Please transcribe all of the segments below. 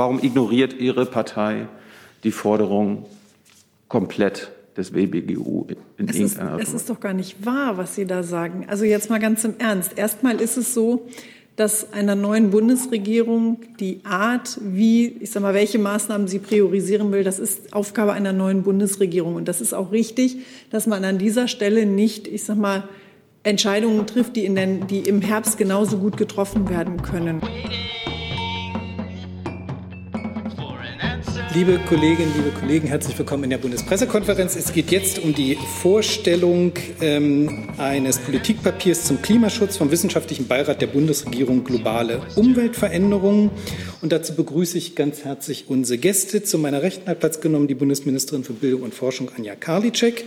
Warum ignoriert Ihre Partei die Forderung komplett des WBGU in es irgendeiner Art? Es ist doch gar nicht wahr, was Sie da sagen. Also jetzt mal ganz im Ernst. Erstmal ist es so, dass einer neuen Bundesregierung die Art, wie, ich sag mal, welche Maßnahmen sie priorisieren will, das ist Aufgabe einer neuen Bundesregierung. Und das ist auch richtig, dass man an dieser Stelle nicht, ich sag mal, Entscheidungen trifft, die, in den, die im Herbst genauso gut getroffen werden können. Liebe Kolleginnen, liebe Kollegen, herzlich willkommen in der Bundespressekonferenz. Es geht jetzt um die Vorstellung ähm, eines Politikpapiers zum Klimaschutz vom Wissenschaftlichen Beirat der Bundesregierung Globale Umweltveränderungen. Und dazu begrüße ich ganz herzlich unsere Gäste. Zu meiner Rechten hat Platz genommen die Bundesministerin für Bildung und Forschung Anja Karliczek.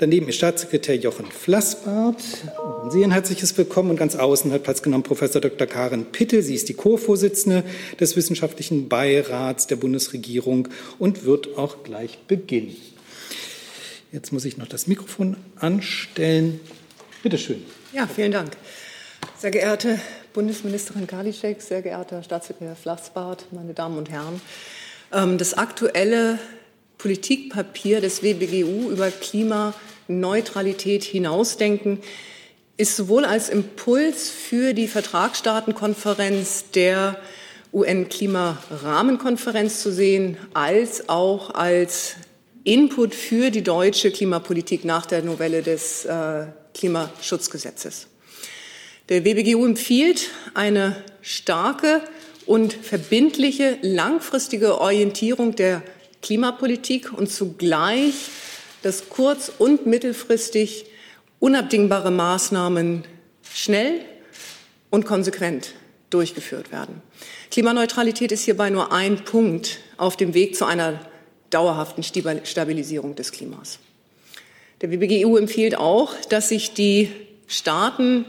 Daneben ist Staatssekretär Jochen Flassbart. Sie ein herzliches Willkommen und ganz außen hat Platz genommen Professor Dr. Karin Pittel. Sie ist die Co-Vorsitzende des Wissenschaftlichen Beirats der Bundesregierung und wird auch gleich beginnen. Jetzt muss ich noch das Mikrofon anstellen. Bitte schön. Ja, vielen Dank. Sehr geehrte Bundesministerin Karliczek, sehr geehrter Staatssekretär Flassbart, meine Damen und Herren. Ähm, das aktuelle Politikpapier des WBGU über Klimaneutralität hinausdenken, ist sowohl als Impuls für die Vertragsstaatenkonferenz der UN-Klimarahmenkonferenz zu sehen, als auch als Input für die deutsche Klimapolitik nach der Novelle des äh, Klimaschutzgesetzes. Der WBGU empfiehlt eine starke und verbindliche langfristige Orientierung der Klimapolitik und zugleich, dass kurz- und mittelfristig unabdingbare Maßnahmen schnell und konsequent durchgeführt werden. Klimaneutralität ist hierbei nur ein Punkt auf dem Weg zu einer dauerhaften Stabilisierung des Klimas. Der WBGU empfiehlt auch, dass sich die Staaten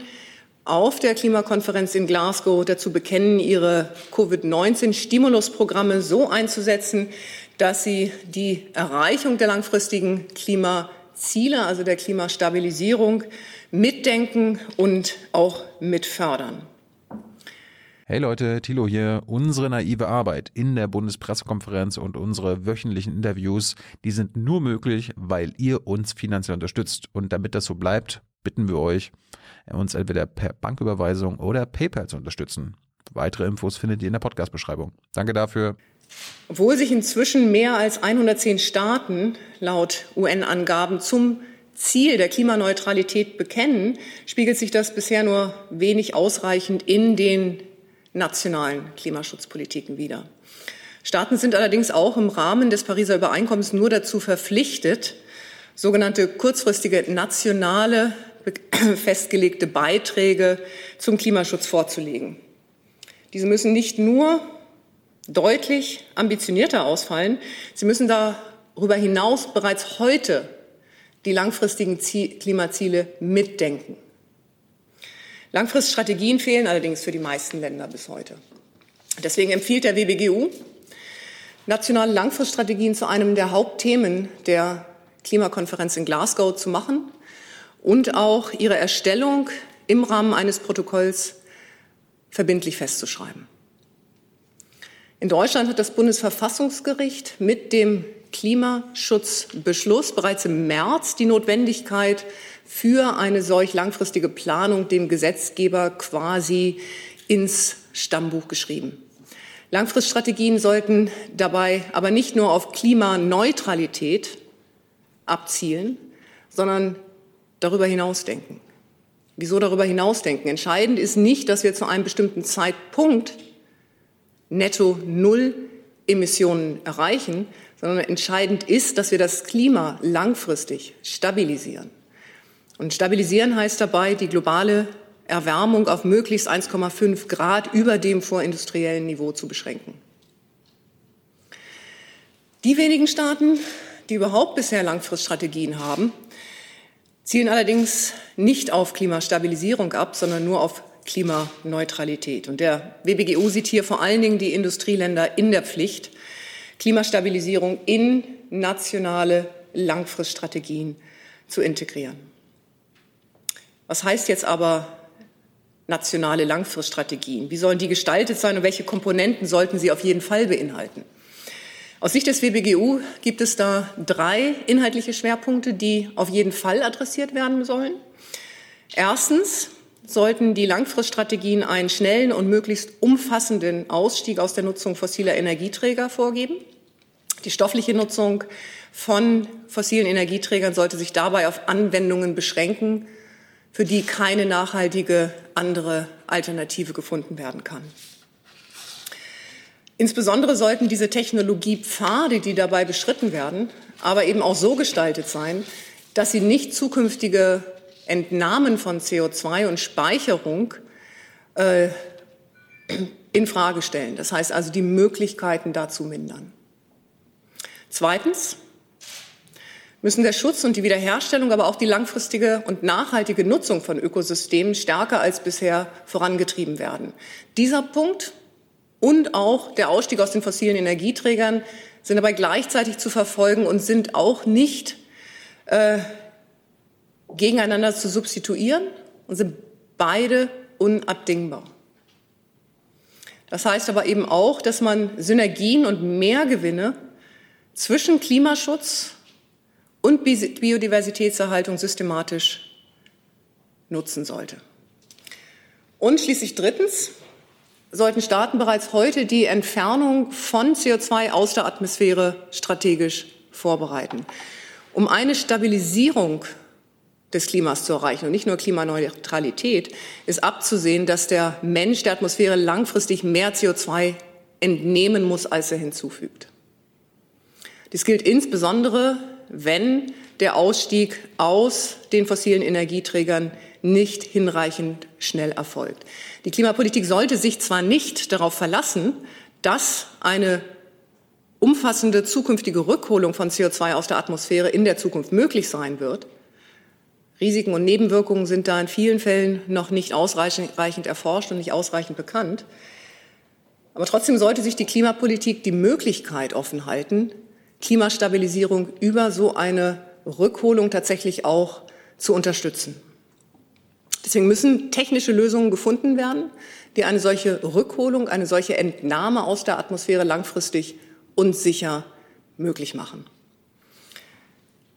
auf der Klimakonferenz in Glasgow dazu bekennen, ihre Covid-19-Stimulusprogramme so einzusetzen, dass sie die Erreichung der langfristigen Klimaziele, also der Klimastabilisierung, mitdenken und auch mitfördern. Hey Leute, Thilo hier. Unsere naive Arbeit in der Bundespressekonferenz und unsere wöchentlichen Interviews, die sind nur möglich, weil ihr uns finanziell unterstützt. Und damit das so bleibt, bitten wir euch, uns entweder per Banküberweisung oder PayPal zu unterstützen. Weitere Infos findet ihr in der Podcast-Beschreibung. Danke dafür. Obwohl sich inzwischen mehr als 110 Staaten laut UN-Angaben zum Ziel der Klimaneutralität bekennen, spiegelt sich das bisher nur wenig ausreichend in den nationalen Klimaschutzpolitiken wider. Staaten sind allerdings auch im Rahmen des Pariser Übereinkommens nur dazu verpflichtet, sogenannte kurzfristige nationale festgelegte Beiträge zum Klimaschutz vorzulegen. Diese müssen nicht nur deutlich ambitionierter ausfallen. Sie müssen darüber hinaus bereits heute die langfristigen Klimaziele mitdenken. Langfriststrategien fehlen allerdings für die meisten Länder bis heute. Deswegen empfiehlt der WBGU, nationale Langfriststrategien zu einem der Hauptthemen der Klimakonferenz in Glasgow zu machen und auch ihre Erstellung im Rahmen eines Protokolls verbindlich festzuschreiben. In Deutschland hat das Bundesverfassungsgericht mit dem Klimaschutzbeschluss bereits im März die Notwendigkeit für eine solch langfristige Planung dem Gesetzgeber quasi ins Stammbuch geschrieben. Langfriststrategien sollten dabei aber nicht nur auf Klimaneutralität abzielen, sondern darüber hinausdenken. Wieso darüber hinausdenken? Entscheidend ist nicht, dass wir zu einem bestimmten Zeitpunkt netto Null Emissionen erreichen, sondern entscheidend ist, dass wir das Klima langfristig stabilisieren. Und stabilisieren heißt dabei, die globale Erwärmung auf möglichst 1,5 Grad über dem vorindustriellen Niveau zu beschränken. Die wenigen Staaten, die überhaupt bisher Langfriststrategien haben, zielen allerdings nicht auf Klimastabilisierung ab, sondern nur auf Klimaneutralität. Und der WBGU sieht hier vor allen Dingen die Industrieländer in der Pflicht, Klimastabilisierung in nationale Langfriststrategien zu integrieren. Was heißt jetzt aber nationale Langfriststrategien? Wie sollen die gestaltet sein und welche Komponenten sollten sie auf jeden Fall beinhalten? Aus Sicht des WBGU gibt es da drei inhaltliche Schwerpunkte, die auf jeden Fall adressiert werden sollen. Erstens sollten die Langfriststrategien einen schnellen und möglichst umfassenden Ausstieg aus der Nutzung fossiler Energieträger vorgeben. Die stoffliche Nutzung von fossilen Energieträgern sollte sich dabei auf Anwendungen beschränken, für die keine nachhaltige andere Alternative gefunden werden kann. Insbesondere sollten diese Technologiepfade, die dabei beschritten werden, aber eben auch so gestaltet sein, dass sie nicht zukünftige Entnahmen von CO2 und Speicherung äh, in Frage stellen. Das heißt also, die Möglichkeiten dazu mindern. Zweitens müssen der Schutz und die Wiederherstellung, aber auch die langfristige und nachhaltige Nutzung von Ökosystemen stärker als bisher vorangetrieben werden. Dieser Punkt und auch der Ausstieg aus den fossilen Energieträgern sind dabei gleichzeitig zu verfolgen und sind auch nicht äh, gegeneinander zu substituieren und sind beide unabdingbar. Das heißt aber eben auch, dass man Synergien und Mehrgewinne zwischen Klimaschutz und Biodiversitätserhaltung systematisch nutzen sollte. Und schließlich drittens sollten Staaten bereits heute die Entfernung von CO2 aus der Atmosphäre strategisch vorbereiten. Um eine Stabilisierung des Klimas zu erreichen und nicht nur Klimaneutralität, ist abzusehen, dass der Mensch der Atmosphäre langfristig mehr CO2 entnehmen muss, als er hinzufügt. Dies gilt insbesondere wenn der Ausstieg aus den fossilen Energieträgern nicht hinreichend schnell erfolgt. Die Klimapolitik sollte sich zwar nicht darauf verlassen, dass eine umfassende zukünftige Rückholung von CO2 aus der Atmosphäre in der Zukunft möglich sein wird. Risiken und Nebenwirkungen sind da in vielen Fällen noch nicht ausreichend erforscht und nicht ausreichend bekannt. Aber trotzdem sollte sich die Klimapolitik die Möglichkeit offen halten, Klimastabilisierung über so eine Rückholung tatsächlich auch zu unterstützen. Deswegen müssen technische Lösungen gefunden werden, die eine solche Rückholung, eine solche Entnahme aus der Atmosphäre langfristig und sicher möglich machen.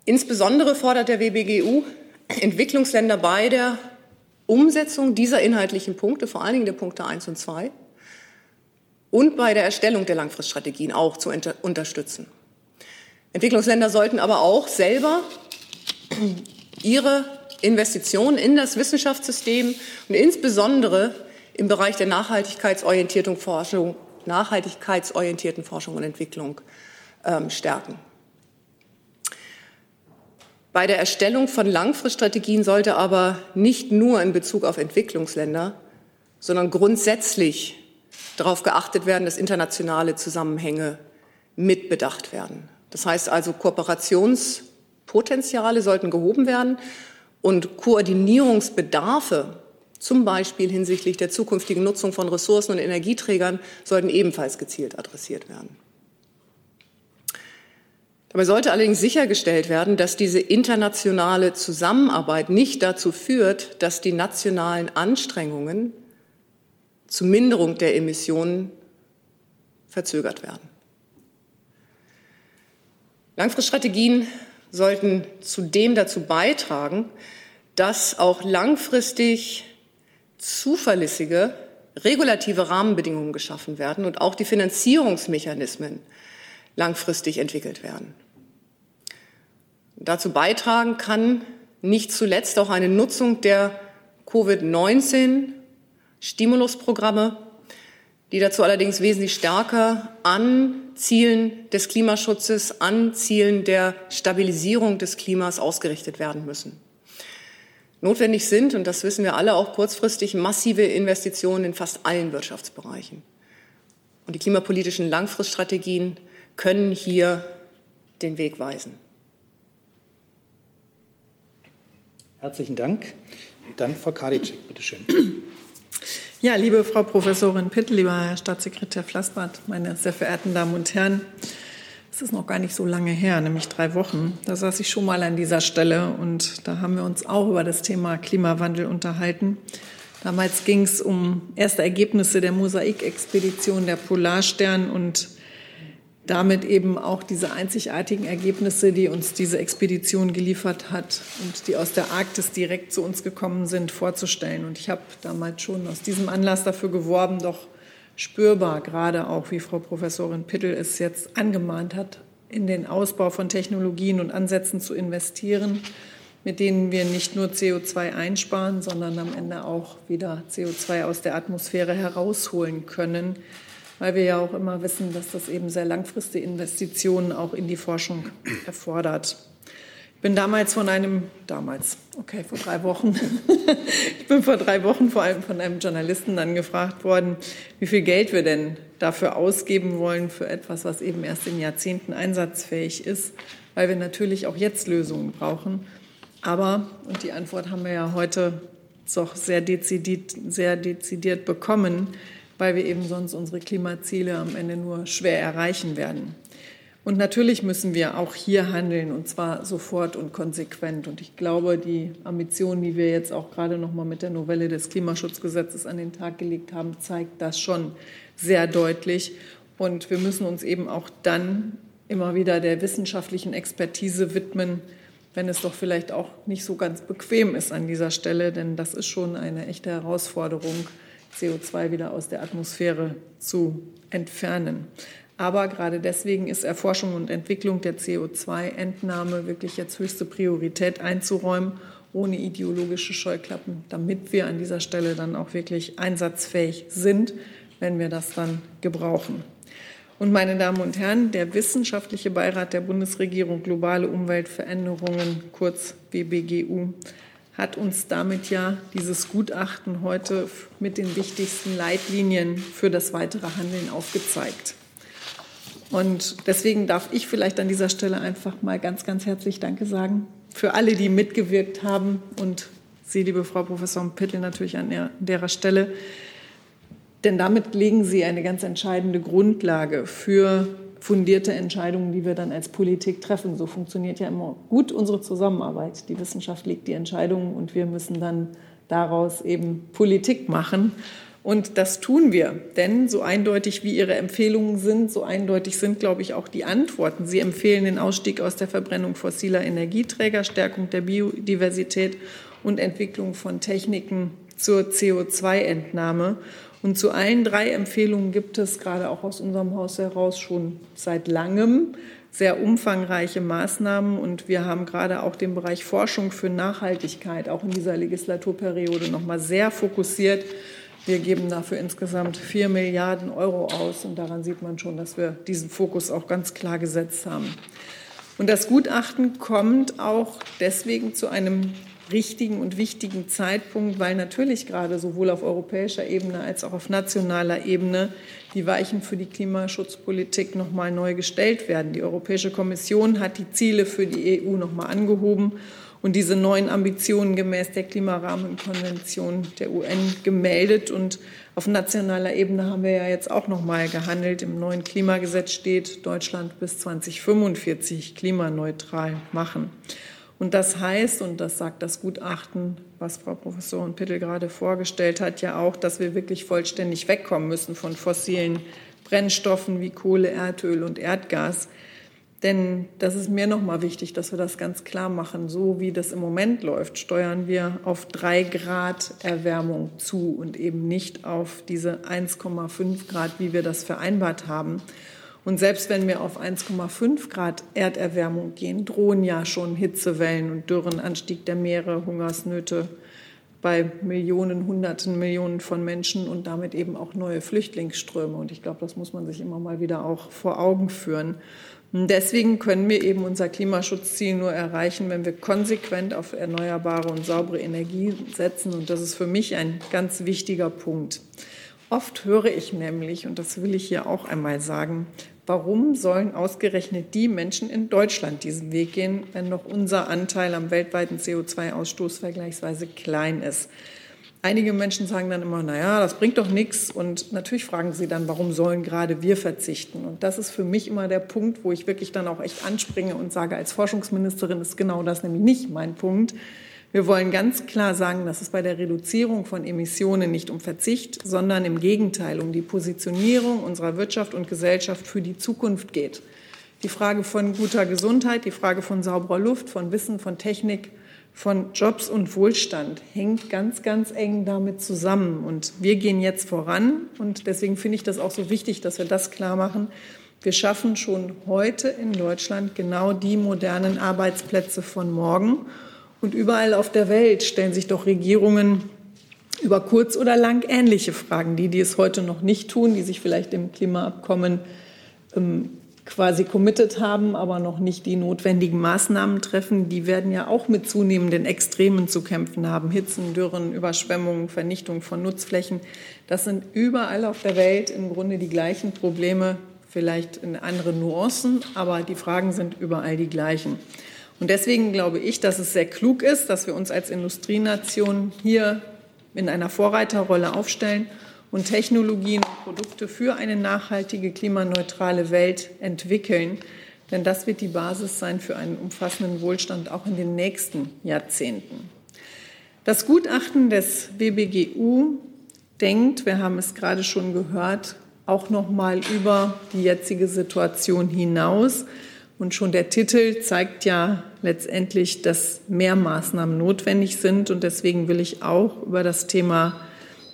Insbesondere fordert der WBGU Entwicklungsländer bei der Umsetzung dieser inhaltlichen Punkte, vor allen Dingen der Punkte 1 und 2, und bei der Erstellung der Langfriststrategien auch zu unterstützen. Entwicklungsländer sollten aber auch selber ihre Investitionen in das Wissenschaftssystem und insbesondere im Bereich der nachhaltigkeitsorientierten Forschung, nachhaltigkeitsorientierten Forschung und Entwicklung ähm, stärken. Bei der Erstellung von Langfriststrategien sollte aber nicht nur in Bezug auf Entwicklungsländer, sondern grundsätzlich darauf geachtet werden, dass internationale Zusammenhänge mitbedacht werden. Das heißt also, Kooperationspotenziale sollten gehoben werden und Koordinierungsbedarfe, zum Beispiel hinsichtlich der zukünftigen Nutzung von Ressourcen und Energieträgern, sollten ebenfalls gezielt adressiert werden. Dabei sollte allerdings sichergestellt werden, dass diese internationale Zusammenarbeit nicht dazu führt, dass die nationalen Anstrengungen zur Minderung der Emissionen verzögert werden. Langfriststrategien sollten zudem dazu beitragen, dass auch langfristig zuverlässige regulative Rahmenbedingungen geschaffen werden und auch die Finanzierungsmechanismen langfristig entwickelt werden. Dazu beitragen kann nicht zuletzt auch eine Nutzung der Covid-19 Stimulusprogramme, die dazu allerdings wesentlich stärker an Zielen des Klimaschutzes, an Zielen der Stabilisierung des Klimas ausgerichtet werden müssen. Notwendig sind, und das wissen wir alle, auch kurzfristig massive Investitionen in fast allen Wirtschaftsbereichen. Und die klimapolitischen Langfriststrategien können hier den Weg weisen. Herzlichen Dank. Dann Frau Kadicek, bitteschön. Ja, liebe Frau Professorin Pitt, lieber Herr Staatssekretär Flassbart, meine sehr verehrten Damen und Herren, es ist noch gar nicht so lange her, nämlich drei Wochen. Da saß ich schon mal an dieser Stelle und da haben wir uns auch über das Thema Klimawandel unterhalten. Damals ging es um erste Ergebnisse der Mosaikexpedition der Polarstern und damit eben auch diese einzigartigen Ergebnisse, die uns diese Expedition geliefert hat und die aus der Arktis direkt zu uns gekommen sind, vorzustellen. Und ich habe damals schon aus diesem Anlass dafür geworben, doch spürbar, gerade auch wie Frau Professorin Pittel es jetzt angemahnt hat, in den Ausbau von Technologien und Ansätzen zu investieren, mit denen wir nicht nur CO2 einsparen, sondern am Ende auch wieder CO2 aus der Atmosphäre herausholen können, weil wir ja auch immer wissen, dass das eben sehr langfristige Investitionen auch in die Forschung erfordert. Ich bin damals von einem, damals, okay, vor drei Wochen, ich bin vor drei Wochen vor allem von einem Journalisten dann gefragt worden, wie viel Geld wir denn dafür ausgeben wollen für etwas, was eben erst in Jahrzehnten einsatzfähig ist, weil wir natürlich auch jetzt Lösungen brauchen. Aber, und die Antwort haben wir ja heute doch sehr dezidiert, sehr dezidiert bekommen, weil wir eben sonst unsere Klimaziele am Ende nur schwer erreichen werden. Und natürlich müssen wir auch hier handeln, und zwar sofort und konsequent. Und ich glaube, die Ambitionen, die wir jetzt auch gerade noch mal mit der Novelle des Klimaschutzgesetzes an den Tag gelegt haben, zeigt das schon sehr deutlich. Und wir müssen uns eben auch dann immer wieder der wissenschaftlichen Expertise widmen, wenn es doch vielleicht auch nicht so ganz bequem ist an dieser Stelle, denn das ist schon eine echte Herausforderung, CO2 wieder aus der Atmosphäre zu entfernen. Aber gerade deswegen ist Erforschung und Entwicklung der CO2-Entnahme wirklich jetzt höchste Priorität einzuräumen, ohne ideologische Scheuklappen, damit wir an dieser Stelle dann auch wirklich einsatzfähig sind, wenn wir das dann gebrauchen. Und meine Damen und Herren, der Wissenschaftliche Beirat der Bundesregierung Globale Umweltveränderungen, kurz WBGU, hat uns damit ja dieses Gutachten heute mit den wichtigsten Leitlinien für das weitere Handeln aufgezeigt. Und deswegen darf ich vielleicht an dieser Stelle einfach mal ganz, ganz herzlich Danke sagen für alle, die mitgewirkt haben und Sie, liebe Frau Professor Pittel, natürlich an der, an der Stelle. Denn damit legen Sie eine ganz entscheidende Grundlage für fundierte Entscheidungen, die wir dann als Politik treffen. So funktioniert ja immer gut unsere Zusammenarbeit. Die Wissenschaft legt die Entscheidungen und wir müssen dann daraus eben Politik machen. Und das tun wir, denn so eindeutig wie Ihre Empfehlungen sind, so eindeutig sind, glaube ich, auch die Antworten. Sie empfehlen den Ausstieg aus der Verbrennung fossiler Energieträger, Stärkung der Biodiversität und Entwicklung von Techniken zur CO2-Entnahme. Und zu allen drei Empfehlungen gibt es gerade auch aus unserem Haus heraus schon seit langem sehr umfangreiche Maßnahmen. Und wir haben gerade auch den Bereich Forschung für Nachhaltigkeit auch in dieser Legislaturperiode noch mal sehr fokussiert. Wir geben dafür insgesamt vier Milliarden Euro aus. Und daran sieht man schon, dass wir diesen Fokus auch ganz klar gesetzt haben. Und das Gutachten kommt auch deswegen zu einem richtigen und wichtigen Zeitpunkt, weil natürlich gerade sowohl auf europäischer Ebene als auch auf nationaler Ebene die Weichen für die Klimaschutzpolitik noch mal neu gestellt werden. Die Europäische Kommission hat die Ziele für die EU noch mal angehoben und diese neuen Ambitionen gemäß der Klimarahmenkonvention der UN gemeldet. Und auf nationaler Ebene haben wir ja jetzt auch noch mal gehandelt. Im neuen Klimagesetz steht, Deutschland bis 2045 klimaneutral machen. Und das heißt, und das sagt das Gutachten, was Frau Professorin Pittel gerade vorgestellt hat, ja auch, dass wir wirklich vollständig wegkommen müssen von fossilen Brennstoffen wie Kohle, Erdöl und Erdgas. Denn das ist mir nochmal wichtig, dass wir das ganz klar machen. So wie das im Moment läuft, steuern wir auf drei Grad Erwärmung zu und eben nicht auf diese 1,5 Grad, wie wir das vereinbart haben. Und selbst wenn wir auf 1,5 Grad Erderwärmung gehen, drohen ja schon Hitzewellen und Dürren, Anstieg der Meere, Hungersnöte bei Millionen, Hunderten Millionen von Menschen und damit eben auch neue Flüchtlingsströme. Und ich glaube, das muss man sich immer mal wieder auch vor Augen führen. Und deswegen können wir eben unser Klimaschutzziel nur erreichen, wenn wir konsequent auf erneuerbare und saubere Energie setzen. Und das ist für mich ein ganz wichtiger Punkt. Oft höre ich nämlich, und das will ich hier auch einmal sagen, Warum sollen ausgerechnet die Menschen in Deutschland diesen Weg gehen, wenn noch unser Anteil am weltweiten CO2-Ausstoß vergleichsweise klein ist? Einige Menschen sagen dann immer, naja, das bringt doch nichts. Und natürlich fragen sie dann, warum sollen gerade wir verzichten? Und das ist für mich immer der Punkt, wo ich wirklich dann auch echt anspringe und sage, als Forschungsministerin ist genau das nämlich nicht mein Punkt. Wir wollen ganz klar sagen, dass es bei der Reduzierung von Emissionen nicht um Verzicht, sondern im Gegenteil um die Positionierung unserer Wirtschaft und Gesellschaft für die Zukunft geht. Die Frage von guter Gesundheit, die Frage von sauberer Luft, von Wissen, von Technik, von Jobs und Wohlstand hängt ganz, ganz eng damit zusammen. Und wir gehen jetzt voran. Und deswegen finde ich das auch so wichtig, dass wir das klar machen. Wir schaffen schon heute in Deutschland genau die modernen Arbeitsplätze von morgen. Und überall auf der Welt stellen sich doch Regierungen über kurz oder lang ähnliche Fragen. Die, die es heute noch nicht tun, die sich vielleicht im Klimaabkommen ähm, quasi committed haben, aber noch nicht die notwendigen Maßnahmen treffen, die werden ja auch mit zunehmenden Extremen zu kämpfen haben. Hitzen, Dürren, Überschwemmungen, Vernichtung von Nutzflächen. Das sind überall auf der Welt im Grunde die gleichen Probleme, vielleicht in anderen Nuancen, aber die Fragen sind überall die gleichen. Und deswegen glaube ich, dass es sehr klug ist, dass wir uns als Industrienation hier in einer Vorreiterrolle aufstellen und Technologien und Produkte für eine nachhaltige, klimaneutrale Welt entwickeln. Denn das wird die Basis sein für einen umfassenden Wohlstand auch in den nächsten Jahrzehnten. Das Gutachten des WBGU denkt, wir haben es gerade schon gehört, auch noch mal über die jetzige Situation hinaus. Und schon der Titel zeigt ja letztendlich, dass mehr Maßnahmen notwendig sind. Und deswegen will ich auch über das Thema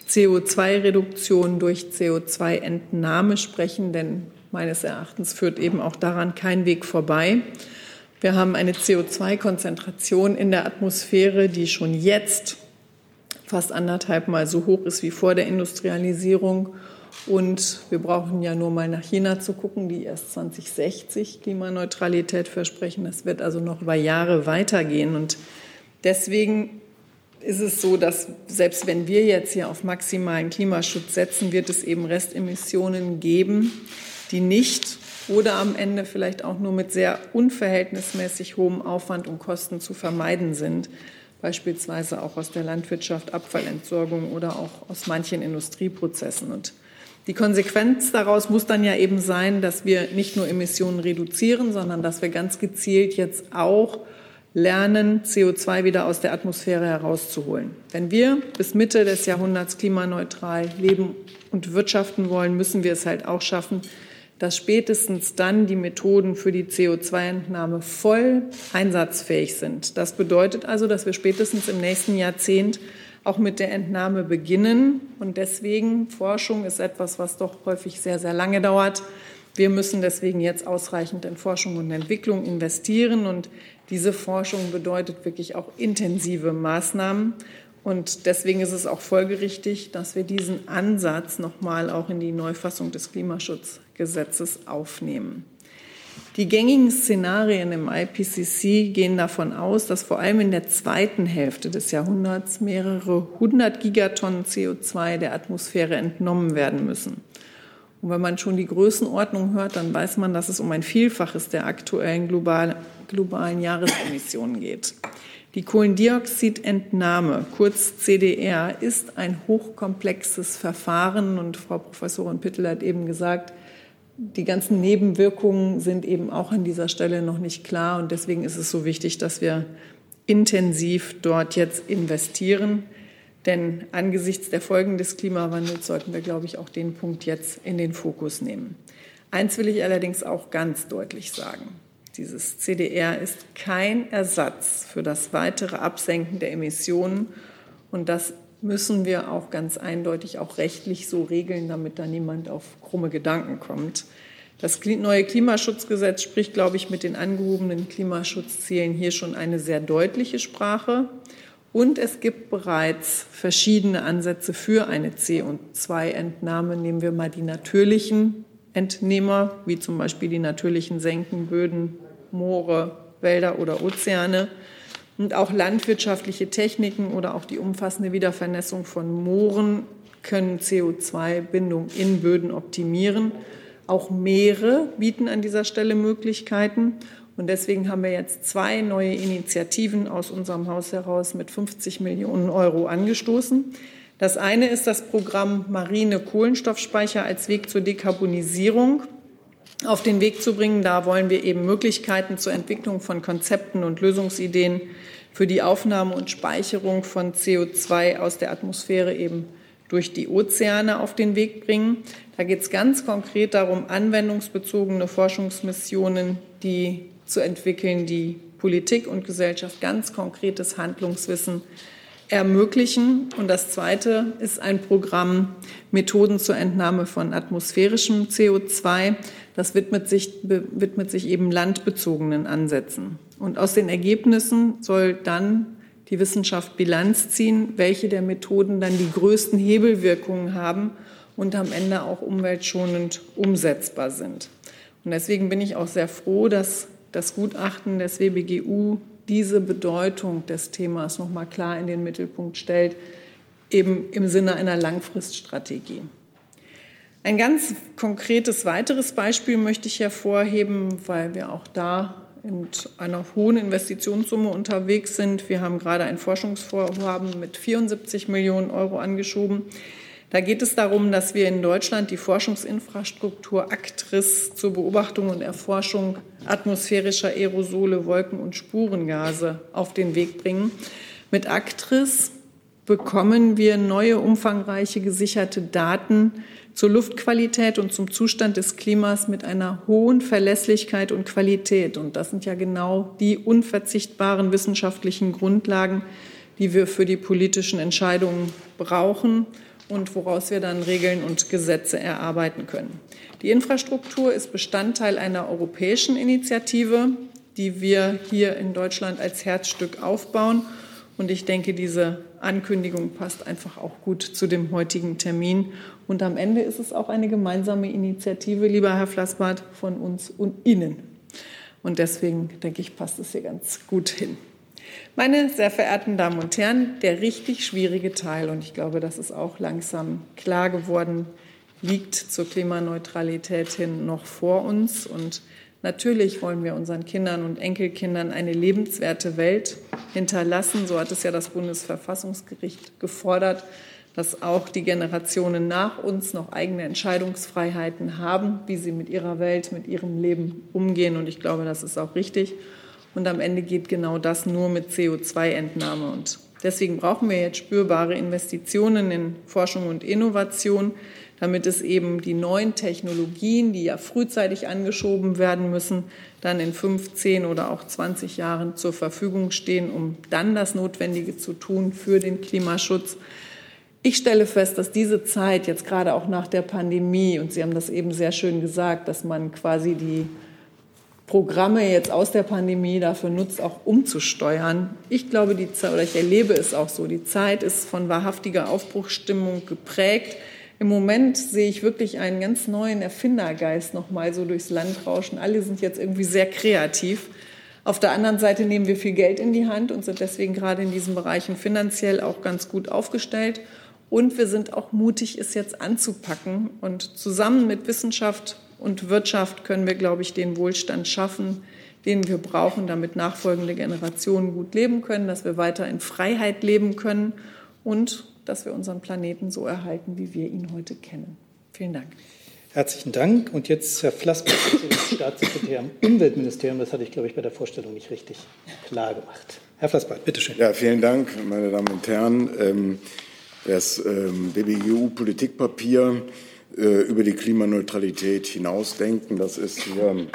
CO2-Reduktion durch CO2-Entnahme sprechen, denn meines Erachtens führt eben auch daran kein Weg vorbei. Wir haben eine CO2-Konzentration in der Atmosphäre, die schon jetzt fast anderthalb Mal so hoch ist wie vor der Industrialisierung. Und wir brauchen ja nur mal nach China zu gucken, die erst 2060 Klimaneutralität versprechen. Das wird also noch über Jahre weitergehen. Und deswegen ist es so, dass selbst wenn wir jetzt hier auf maximalen Klimaschutz setzen, wird es eben Restemissionen geben, die nicht oder am Ende vielleicht auch nur mit sehr unverhältnismäßig hohem Aufwand und Kosten zu vermeiden sind, beispielsweise auch aus der Landwirtschaft, Abfallentsorgung oder auch aus manchen Industrieprozessen. Und die Konsequenz daraus muss dann ja eben sein, dass wir nicht nur Emissionen reduzieren, sondern dass wir ganz gezielt jetzt auch lernen, CO2 wieder aus der Atmosphäre herauszuholen. Wenn wir bis Mitte des Jahrhunderts klimaneutral leben und wirtschaften wollen, müssen wir es halt auch schaffen, dass spätestens dann die Methoden für die CO2-Entnahme voll einsatzfähig sind. Das bedeutet also, dass wir spätestens im nächsten Jahrzehnt auch mit der Entnahme beginnen. Und deswegen, Forschung ist etwas, was doch häufig sehr, sehr lange dauert. Wir müssen deswegen jetzt ausreichend in Forschung und Entwicklung investieren. Und diese Forschung bedeutet wirklich auch intensive Maßnahmen. Und deswegen ist es auch folgerichtig, dass wir diesen Ansatz nochmal auch in die Neufassung des Klimaschutzgesetzes aufnehmen. Die gängigen Szenarien im IPCC gehen davon aus, dass vor allem in der zweiten Hälfte des Jahrhunderts mehrere hundert Gigatonnen CO2 der Atmosphäre entnommen werden müssen. Und wenn man schon die Größenordnung hört, dann weiß man, dass es um ein Vielfaches der aktuellen global, globalen Jahresemissionen geht. Die Kohlendioxidentnahme, kurz CDR, ist ein hochkomplexes Verfahren und Frau Professorin Pittel hat eben gesagt, die ganzen Nebenwirkungen sind eben auch an dieser Stelle noch nicht klar und deswegen ist es so wichtig, dass wir intensiv dort jetzt investieren. Denn angesichts der Folgen des Klimawandels sollten wir, glaube ich, auch den Punkt jetzt in den Fokus nehmen. Eins will ich allerdings auch ganz deutlich sagen. Dieses CDR ist kein Ersatz für das weitere Absenken der Emissionen. Und das müssen wir auch ganz eindeutig auch rechtlich so regeln, damit da niemand auf krumme Gedanken kommt. Das neue Klimaschutzgesetz spricht, glaube ich, mit den angehobenen Klimaschutzzielen hier schon eine sehr deutliche Sprache. Und es gibt bereits verschiedene Ansätze für eine CO2-Entnahme. Nehmen wir mal die natürlichen Entnehmer, wie zum Beispiel die natürlichen Senken, Böden, Moore, Wälder oder Ozeane. Und auch landwirtschaftliche Techniken oder auch die umfassende Wiedervernässung von Mooren können CO2-Bindung in Böden optimieren. Auch Meere bieten an dieser Stelle Möglichkeiten. Und deswegen haben wir jetzt zwei neue Initiativen aus unserem Haus heraus mit 50 Millionen Euro angestoßen. Das eine ist das Programm Marine Kohlenstoffspeicher als Weg zur Dekarbonisierung auf den Weg zu bringen. Da wollen wir eben Möglichkeiten zur Entwicklung von Konzepten und Lösungsideen für die Aufnahme und Speicherung von CO2 aus der Atmosphäre eben durch die Ozeane auf den Weg bringen. Da geht es ganz konkret darum, anwendungsbezogene Forschungsmissionen, die zu entwickeln, die Politik und Gesellschaft ganz konkretes Handlungswissen ermöglichen. Und das Zweite ist ein Programm Methoden zur Entnahme von atmosphärischem CO2. Das widmet sich, widmet sich eben landbezogenen Ansätzen. Und aus den Ergebnissen soll dann die Wissenschaft Bilanz ziehen, welche der Methoden dann die größten Hebelwirkungen haben und am Ende auch umweltschonend umsetzbar sind. Und deswegen bin ich auch sehr froh, dass das Gutachten des WBGU diese Bedeutung des Themas noch mal klar in den Mittelpunkt stellt, eben im Sinne einer Langfriststrategie. Ein ganz konkretes weiteres Beispiel möchte ich hervorheben, weil wir auch da mit einer hohen Investitionssumme unterwegs sind. Wir haben gerade ein Forschungsvorhaben mit 74 Millionen Euro angeschoben. Da geht es darum, dass wir in Deutschland die Forschungsinfrastruktur ACTRIS zur Beobachtung und Erforschung atmosphärischer Aerosole, Wolken und Spurengase auf den Weg bringen. Mit ACTRIS bekommen wir neue, umfangreiche, gesicherte Daten zur Luftqualität und zum Zustand des Klimas mit einer hohen Verlässlichkeit und Qualität. Und das sind ja genau die unverzichtbaren wissenschaftlichen Grundlagen, die wir für die politischen Entscheidungen brauchen und woraus wir dann Regeln und Gesetze erarbeiten können. Die Infrastruktur ist Bestandteil einer europäischen Initiative, die wir hier in Deutschland als Herzstück aufbauen. Und ich denke, diese Ankündigung passt einfach auch gut zu dem heutigen Termin. Und am Ende ist es auch eine gemeinsame Initiative, lieber Herr Flassbart, von uns und Ihnen. Und deswegen denke ich, passt es hier ganz gut hin. Meine sehr verehrten Damen und Herren, der richtig schwierige Teil, und ich glaube, das ist auch langsam klar geworden, liegt zur Klimaneutralität hin noch vor uns. Und natürlich wollen wir unseren Kindern und Enkelkindern eine lebenswerte Welt hinterlassen. So hat es ja das Bundesverfassungsgericht gefordert, dass auch die Generationen nach uns noch eigene Entscheidungsfreiheiten haben, wie sie mit ihrer Welt, mit ihrem Leben umgehen. Und ich glaube, das ist auch richtig. Und am Ende geht genau das nur mit CO2-Entnahme. Und deswegen brauchen wir jetzt spürbare Investitionen in Forschung und Innovation, damit es eben die neuen Technologien, die ja frühzeitig angeschoben werden müssen, dann in 15 oder auch 20 Jahren zur Verfügung stehen, um dann das Notwendige zu tun für den Klimaschutz. Ich stelle fest, dass diese Zeit jetzt gerade auch nach der Pandemie, und Sie haben das eben sehr schön gesagt, dass man quasi die Programme jetzt aus der Pandemie dafür nutzt, auch umzusteuern. Ich glaube, die Zeit, oder ich erlebe es auch so, die Zeit ist von wahrhaftiger Aufbruchsstimmung geprägt. Im Moment sehe ich wirklich einen ganz neuen Erfindergeist noch mal so durchs Land rauschen. Alle sind jetzt irgendwie sehr kreativ. Auf der anderen Seite nehmen wir viel Geld in die Hand und sind deswegen gerade in diesen Bereichen finanziell auch ganz gut aufgestellt. Und wir sind auch mutig, es jetzt anzupacken und zusammen mit Wissenschaft und Wirtschaft können wir, glaube ich, den Wohlstand schaffen, den wir brauchen, damit nachfolgende Generationen gut leben können, dass wir weiter in Freiheit leben können und dass wir unseren Planeten so erhalten, wie wir ihn heute kennen. Vielen Dank. Herzlichen Dank. Und jetzt Herr Flassbach, Staatssekretär im Umweltministerium. Das hatte ich, glaube ich, bei der Vorstellung nicht richtig klar gemacht. Herr Flassbach, bitteschön. Ja, vielen Dank, meine Damen und Herren. Ähm, das ähm, BBGU-Politikpapier äh, über die Klimaneutralität hinausdenken. Das ist hier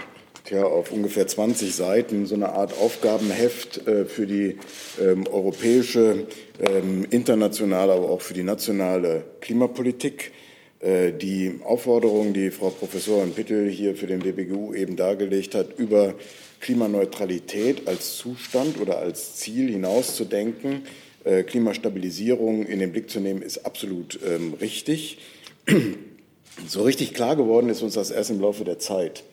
tja, auf ungefähr 20 Seiten so eine Art Aufgabenheft äh, für die ähm, europäische, ähm, internationale, aber auch für die nationale Klimapolitik. Äh, die Aufforderung, die Frau Professorin Pittel hier für den BBGU eben dargelegt hat, über Klimaneutralität als Zustand oder als Ziel hinauszudenken, äh, Klimastabilisierung in den Blick zu nehmen, ist absolut ähm, richtig. So richtig klar geworden ist uns das erst im Laufe der Zeit.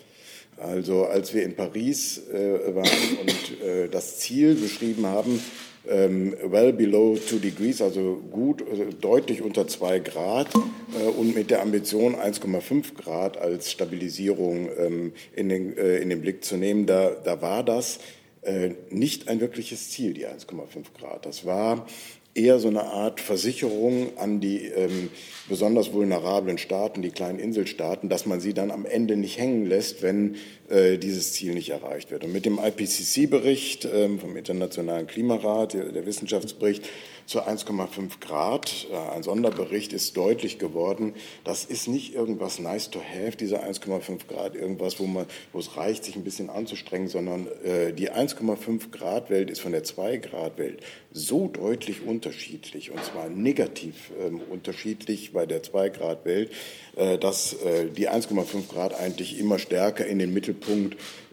Also als wir in Paris äh, waren und äh, das Ziel beschrieben haben, ähm, well below two degrees, also gut, also deutlich unter zwei Grad äh, und mit der Ambition 1,5 Grad als Stabilisierung ähm, in, den, äh, in den Blick zu nehmen, da, da war das äh, nicht ein wirkliches Ziel, die 1,5 Grad. Das war eher so eine Art Versicherung an die ähm, besonders vulnerablen Staaten, die kleinen Inselstaaten, dass man sie dann am Ende nicht hängen lässt, wenn dieses Ziel nicht erreicht wird. Und mit dem IPCC-Bericht ähm, vom Internationalen Klimarat, der, Wissenschaftsbericht, zu 1,5 Grad. Äh, ein Sonderbericht ist deutlich geworden. Das ist nicht irgendwas nice to have, diese 1,5 Grad, irgendwas, wo, man, wo es reicht, sich ein bisschen anzustrengen, sondern äh, die 1,5 Grad Welt ist von der 2 Grad Welt so deutlich unterschiedlich und zwar negativ ähm, unterschiedlich bei der 2 Grad Welt, äh, dass äh, die 1,5 Grad eigentlich immer stärker in den Mittelpunkt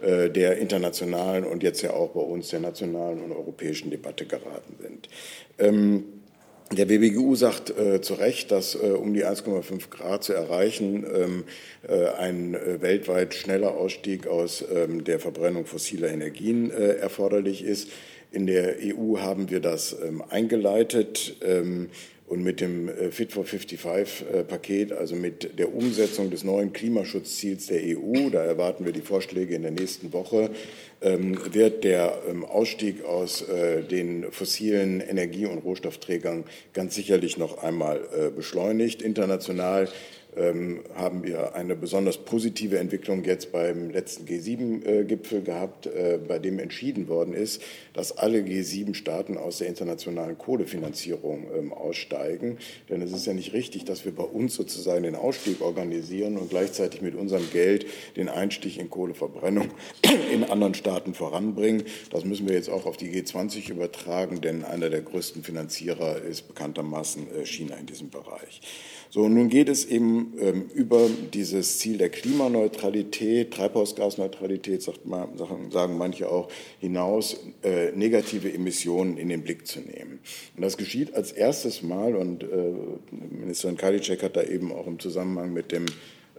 äh, der internationalen und jetzt ja auch bei uns der nationalen und europäischen Debatte geraten sind. Ähm, der WBGU sagt äh, zu Recht, dass äh, um die 1,5 Grad zu erreichen, ähm, äh, ein äh, weltweit schneller Ausstieg aus ähm, der Verbrennung fossiler Energien äh, erforderlich ist. In der EU haben wir das ähm, eingeleitet. Und mit dem äh, Fit for 55-Paket, also mit der Umsetzung des neuen Klimaschutzziels der EU, da erwarten wir die Vorschläge in der nächsten Woche, ähm, wird der ähm, Ausstieg aus äh, den fossilen Energie- und Rohstoffträgern ganz sicherlich noch einmal äh, beschleunigt. International haben wir eine besonders positive Entwicklung jetzt beim letzten G7-Gipfel gehabt, äh, bei dem entschieden worden ist, dass alle G7-Staaten aus der internationalen Kohlefinanzierung ähm, aussteigen. Denn es ist ja nicht richtig, dass wir bei uns sozusagen den Ausstieg organisieren und gleichzeitig mit unserem Geld den Einstieg in Kohleverbrennung in anderen Staaten voranbringen. Das müssen wir jetzt auch auf die G20 übertragen, denn einer der größten Finanzierer ist bekanntermaßen äh, China in diesem Bereich. So, nun geht es eben ähm, über dieses Ziel der Klimaneutralität, Treibhausgasneutralität, sagt man, sagen manche auch, hinaus, äh, negative Emissionen in den Blick zu nehmen. Und das geschieht als erstes Mal, und äh, Ministerin Karliczek hat da eben auch im Zusammenhang mit dem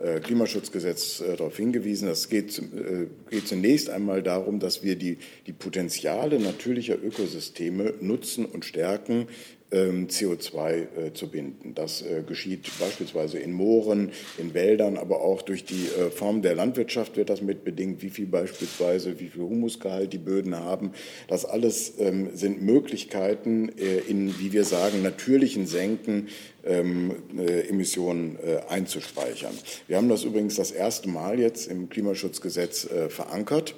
äh, Klimaschutzgesetz äh, darauf hingewiesen. Das geht, äh, geht, zunächst einmal darum, dass wir die, die Potenziale natürlicher Ökosysteme nutzen und stärken, CO2 äh, zu binden. Das äh, geschieht beispielsweise in Mooren, in Wäldern, aber auch durch die äh, Form der Landwirtschaft wird das mitbedingt, wie viel beispielsweise, wie viel Humusgehalt die Böden haben. Das alles ähm, sind Möglichkeiten in, wie wir sagen, natürlichen Senken ähm, Emissionen einzuspeichern. Wir haben das übrigens das erste Mal jetzt im Klimaschutzgesetz verankert.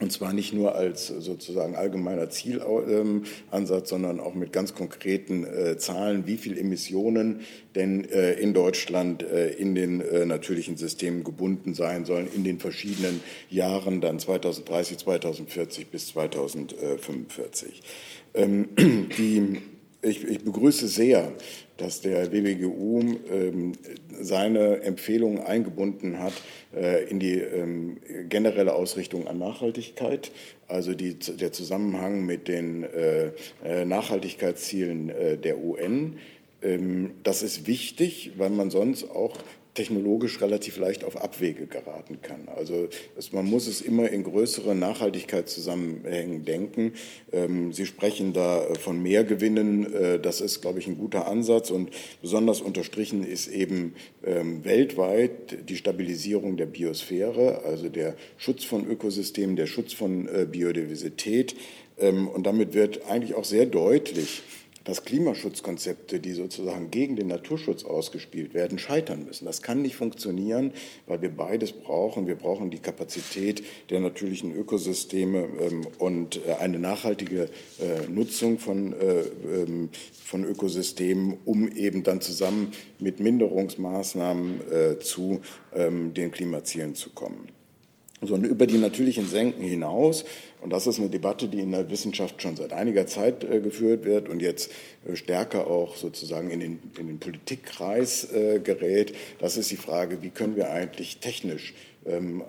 Und zwar nicht nur als sozusagen allgemeiner Zielansatz, sondern auch mit ganz konkreten äh, Zahlen, wie viel Emissionen denn äh, in Deutschland äh, in den natürlichen Systemen gebunden sein sollen in den verschiedenen Jahren, dann 2030, 2040 bis 2045. Ähm, die ich, ich, begrüße sehr, dass der WBGU ähm, seine Empfehlungen eingebunden hat äh, in die ähm, generelle Ausrichtung an Nachhaltigkeit, also die, der Zusammenhang mit den äh, äh Nachhaltigkeitszielen äh, der UN. Ähm, das ist wichtig, weil man sonst auch technologisch relativ leicht auf Abwege geraten kann. Also es, man muss es immer in größere Nachhaltigkeitszusammenhängen denken. Ähm, Sie sprechen da äh, von Mehrgewinnen. Äh, das ist, glaube ich, ein guter Ansatz. Und besonders unterstrichen ist eben ähm, weltweit die Stabilisierung der Biosphäre, also der Schutz von Ökosystemen, der Schutz von äh, Biodiversität. Ähm, und damit wird eigentlich auch sehr deutlich, dass Klimaschutzkonzepte, die sozusagen gegen den Naturschutz ausgespielt werden, scheitern müssen. Das kann nicht funktionieren, weil wir beides brauchen. Wir brauchen die Kapazität der natürlichen Ökosysteme ähm, und äh, eine nachhaltige äh, Nutzung von, äh, ähm, von Ökosystemen, um eben dann zusammen mit Minderungsmaßnahmen zu ähm, den Klimazielen zu kommen sondern über die natürlichen Senken hinaus. Und das ist eine Debatte, die in der Wissenschaft schon seit einiger Zeit äh, geführt wird und jetzt äh, stärker auch sozusagen in den, in den Politikkreis äh, gerät. Das ist die Frage, wie können wir eigentlich technisch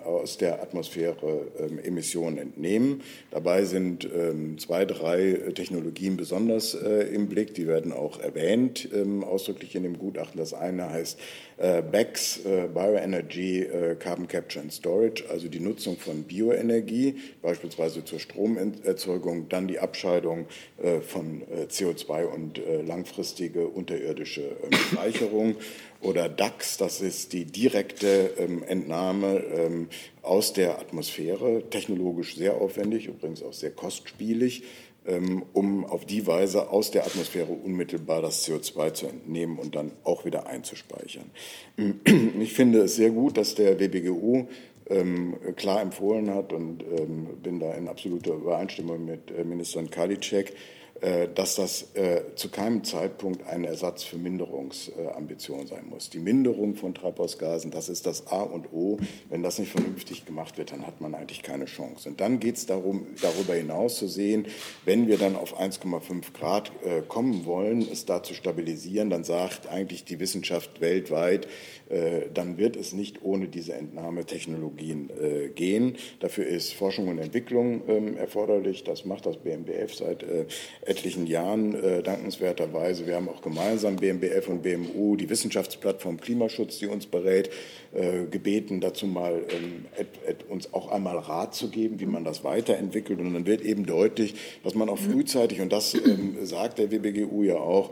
aus der Atmosphäre ähm, Emissionen entnehmen. Dabei sind ähm, zwei, drei Technologien besonders äh, im Blick. Die werden auch erwähnt, ausdrücklich in dem Gutachten. Das eine heißt äh, BECS, äh, Bioenergy Carbon Capture and Storage, also die Nutzung von Bioenergie, beispielsweise zur Stromerzeugung, dann die Abscheidung von CO2 und langfristige unterirdische Speicherung oder DAX, das ist die direkte ähm, Entnahme ähm, aus der Atmosphäre, technologisch sehr aufwendig, übrigens auch sehr kostspielig. ähm, um auf die Weise aus der Atmosphäre unmittelbar das CO2 zu entnehmen und dann auch wieder einzuspeichern. Ich finde es sehr gut, dass der WBGU ähm, klar empfohlen hat und ähm, bin da in absoluter Übereinstimmung mit äh, Ministerin Karliczek, dass das äh, zu keinem Zeitpunkt ein Ersatz für Minderungsambitionen sein muss. Die Minderung von Treibhausgasen, das ist das A und O. Wenn das nicht vernünftig gemacht wird, dann hat man eigentlich keine Chance. Und dann geht es darum, darüber hinaus zu sehen, wenn wir dann auf 1,5 Grad äh, kommen wollen, es da zu stabilisieren, dann sagt eigentlich die Wissenschaft weltweit, dann wird es nicht ohne diese Entnahmetechnologien gehen. Dafür ist Forschung und Entwicklung ähm, erforderlich. Das macht das BMBF seit etlichen Jahren äh, dankenswerterweise. Wir haben auch gemeinsam BMBF und BMU, die Wissenschaftsplattform Klimaschutz, die uns berät, äh, gebeten, dazu mal ähm, uns auch einmal Rat zu geben, wie man das weiterentwickelt. Und dann wird eben deutlich, dass man auch frühzeitig, und das ähm, sagt der WBGU ja auch,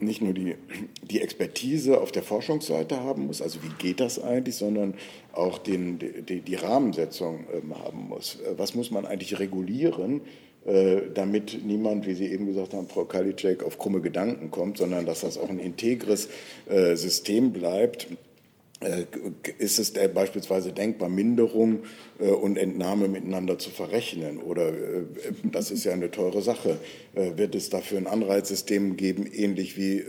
nicht nur die, die Expertise auf der Forschungsseite haben muss, also wie geht das eigentlich, sondern auch den, die, die Rahmensetzung ähm, haben muss. Äh, was muss man eigentlich regulieren? Äh, damit niemand, wie Sie eben gesagt haben, Frau Kalitschek, auf krumme Gedanken kommt, sondern dass das auch ein integres äh, System bleibt, ist es beispielsweise denkbar, Minderung und Entnahme miteinander zu verrechnen? Oder das ist ja eine teure Sache. Wird es dafür ein Anreizsystem geben, ähnlich wie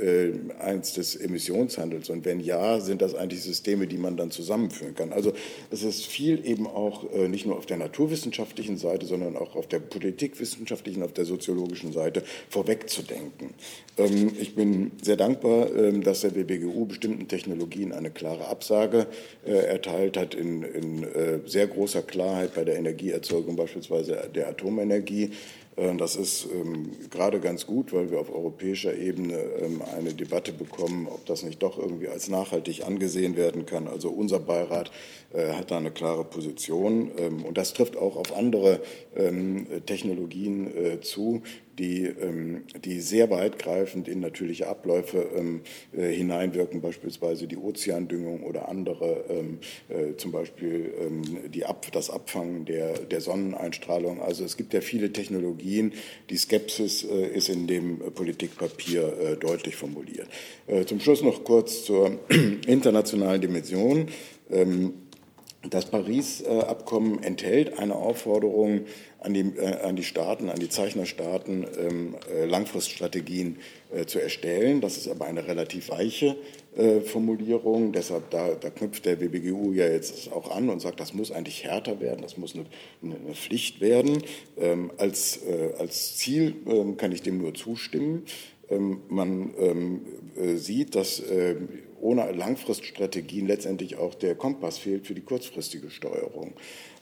eins des Emissionshandels? Und wenn ja, sind das eigentlich Systeme, die man dann zusammenführen kann? Also es ist viel eben auch nicht nur auf der naturwissenschaftlichen Seite, sondern auch auf der politikwissenschaftlichen, auf der soziologischen Seite vorwegzudenken. Ähm, ich bin sehr dankbar, ähm, dass der WBGU bestimmten Technologien eine klare Absage äh, erteilt hat, in, in äh, sehr großer Klarheit bei der Energieerzeugung, beispielsweise der Atomenergie. Äh, das ist ähm, gerade ganz gut, weil wir auf europäischer Ebene ähm, eine Debatte bekommen, ob das nicht doch irgendwie als nachhaltig angesehen werden kann. Also unser Beirat hat da eine klare Position ähm, und das trifft auch auf andere ähm, Technologien äh, zu, die, ähm, die sehr weitgreifend in natürliche Abläufe ähm, äh, hineinwirken, beispielsweise die Ozeandüngung oder andere, ähm, äh, zum Beispiel die Ab, das Abfangen der, der Sonneneinstrahlung. Also es gibt ja viele Technologien. Die Skepsis äh, ist in dem Politikpapier deutlich formuliert. Zum Schluss noch kurz zur internationalen Dimension. Das Paris-Abkommen enthält eine Aufforderung an die, äh, an die Staaten, an die Zeichnerstaaten, ähm, äh, Langfriststrategien äh, zu erstellen. Das ist aber eine relativ weiche Formulierung. Deshalb, da, da knüpft der WBGU ja jetzt auch an und sagt, das muss eigentlich härter werden, das muss eine, eine Pflicht werden. Ähm, als, als Ziel ähm, kann ich dem nur zustimmen. Man sieht, dass ohne Langfriststrategien letztendlich auch der Kompass fehlt für die kurzfristige Steuerung.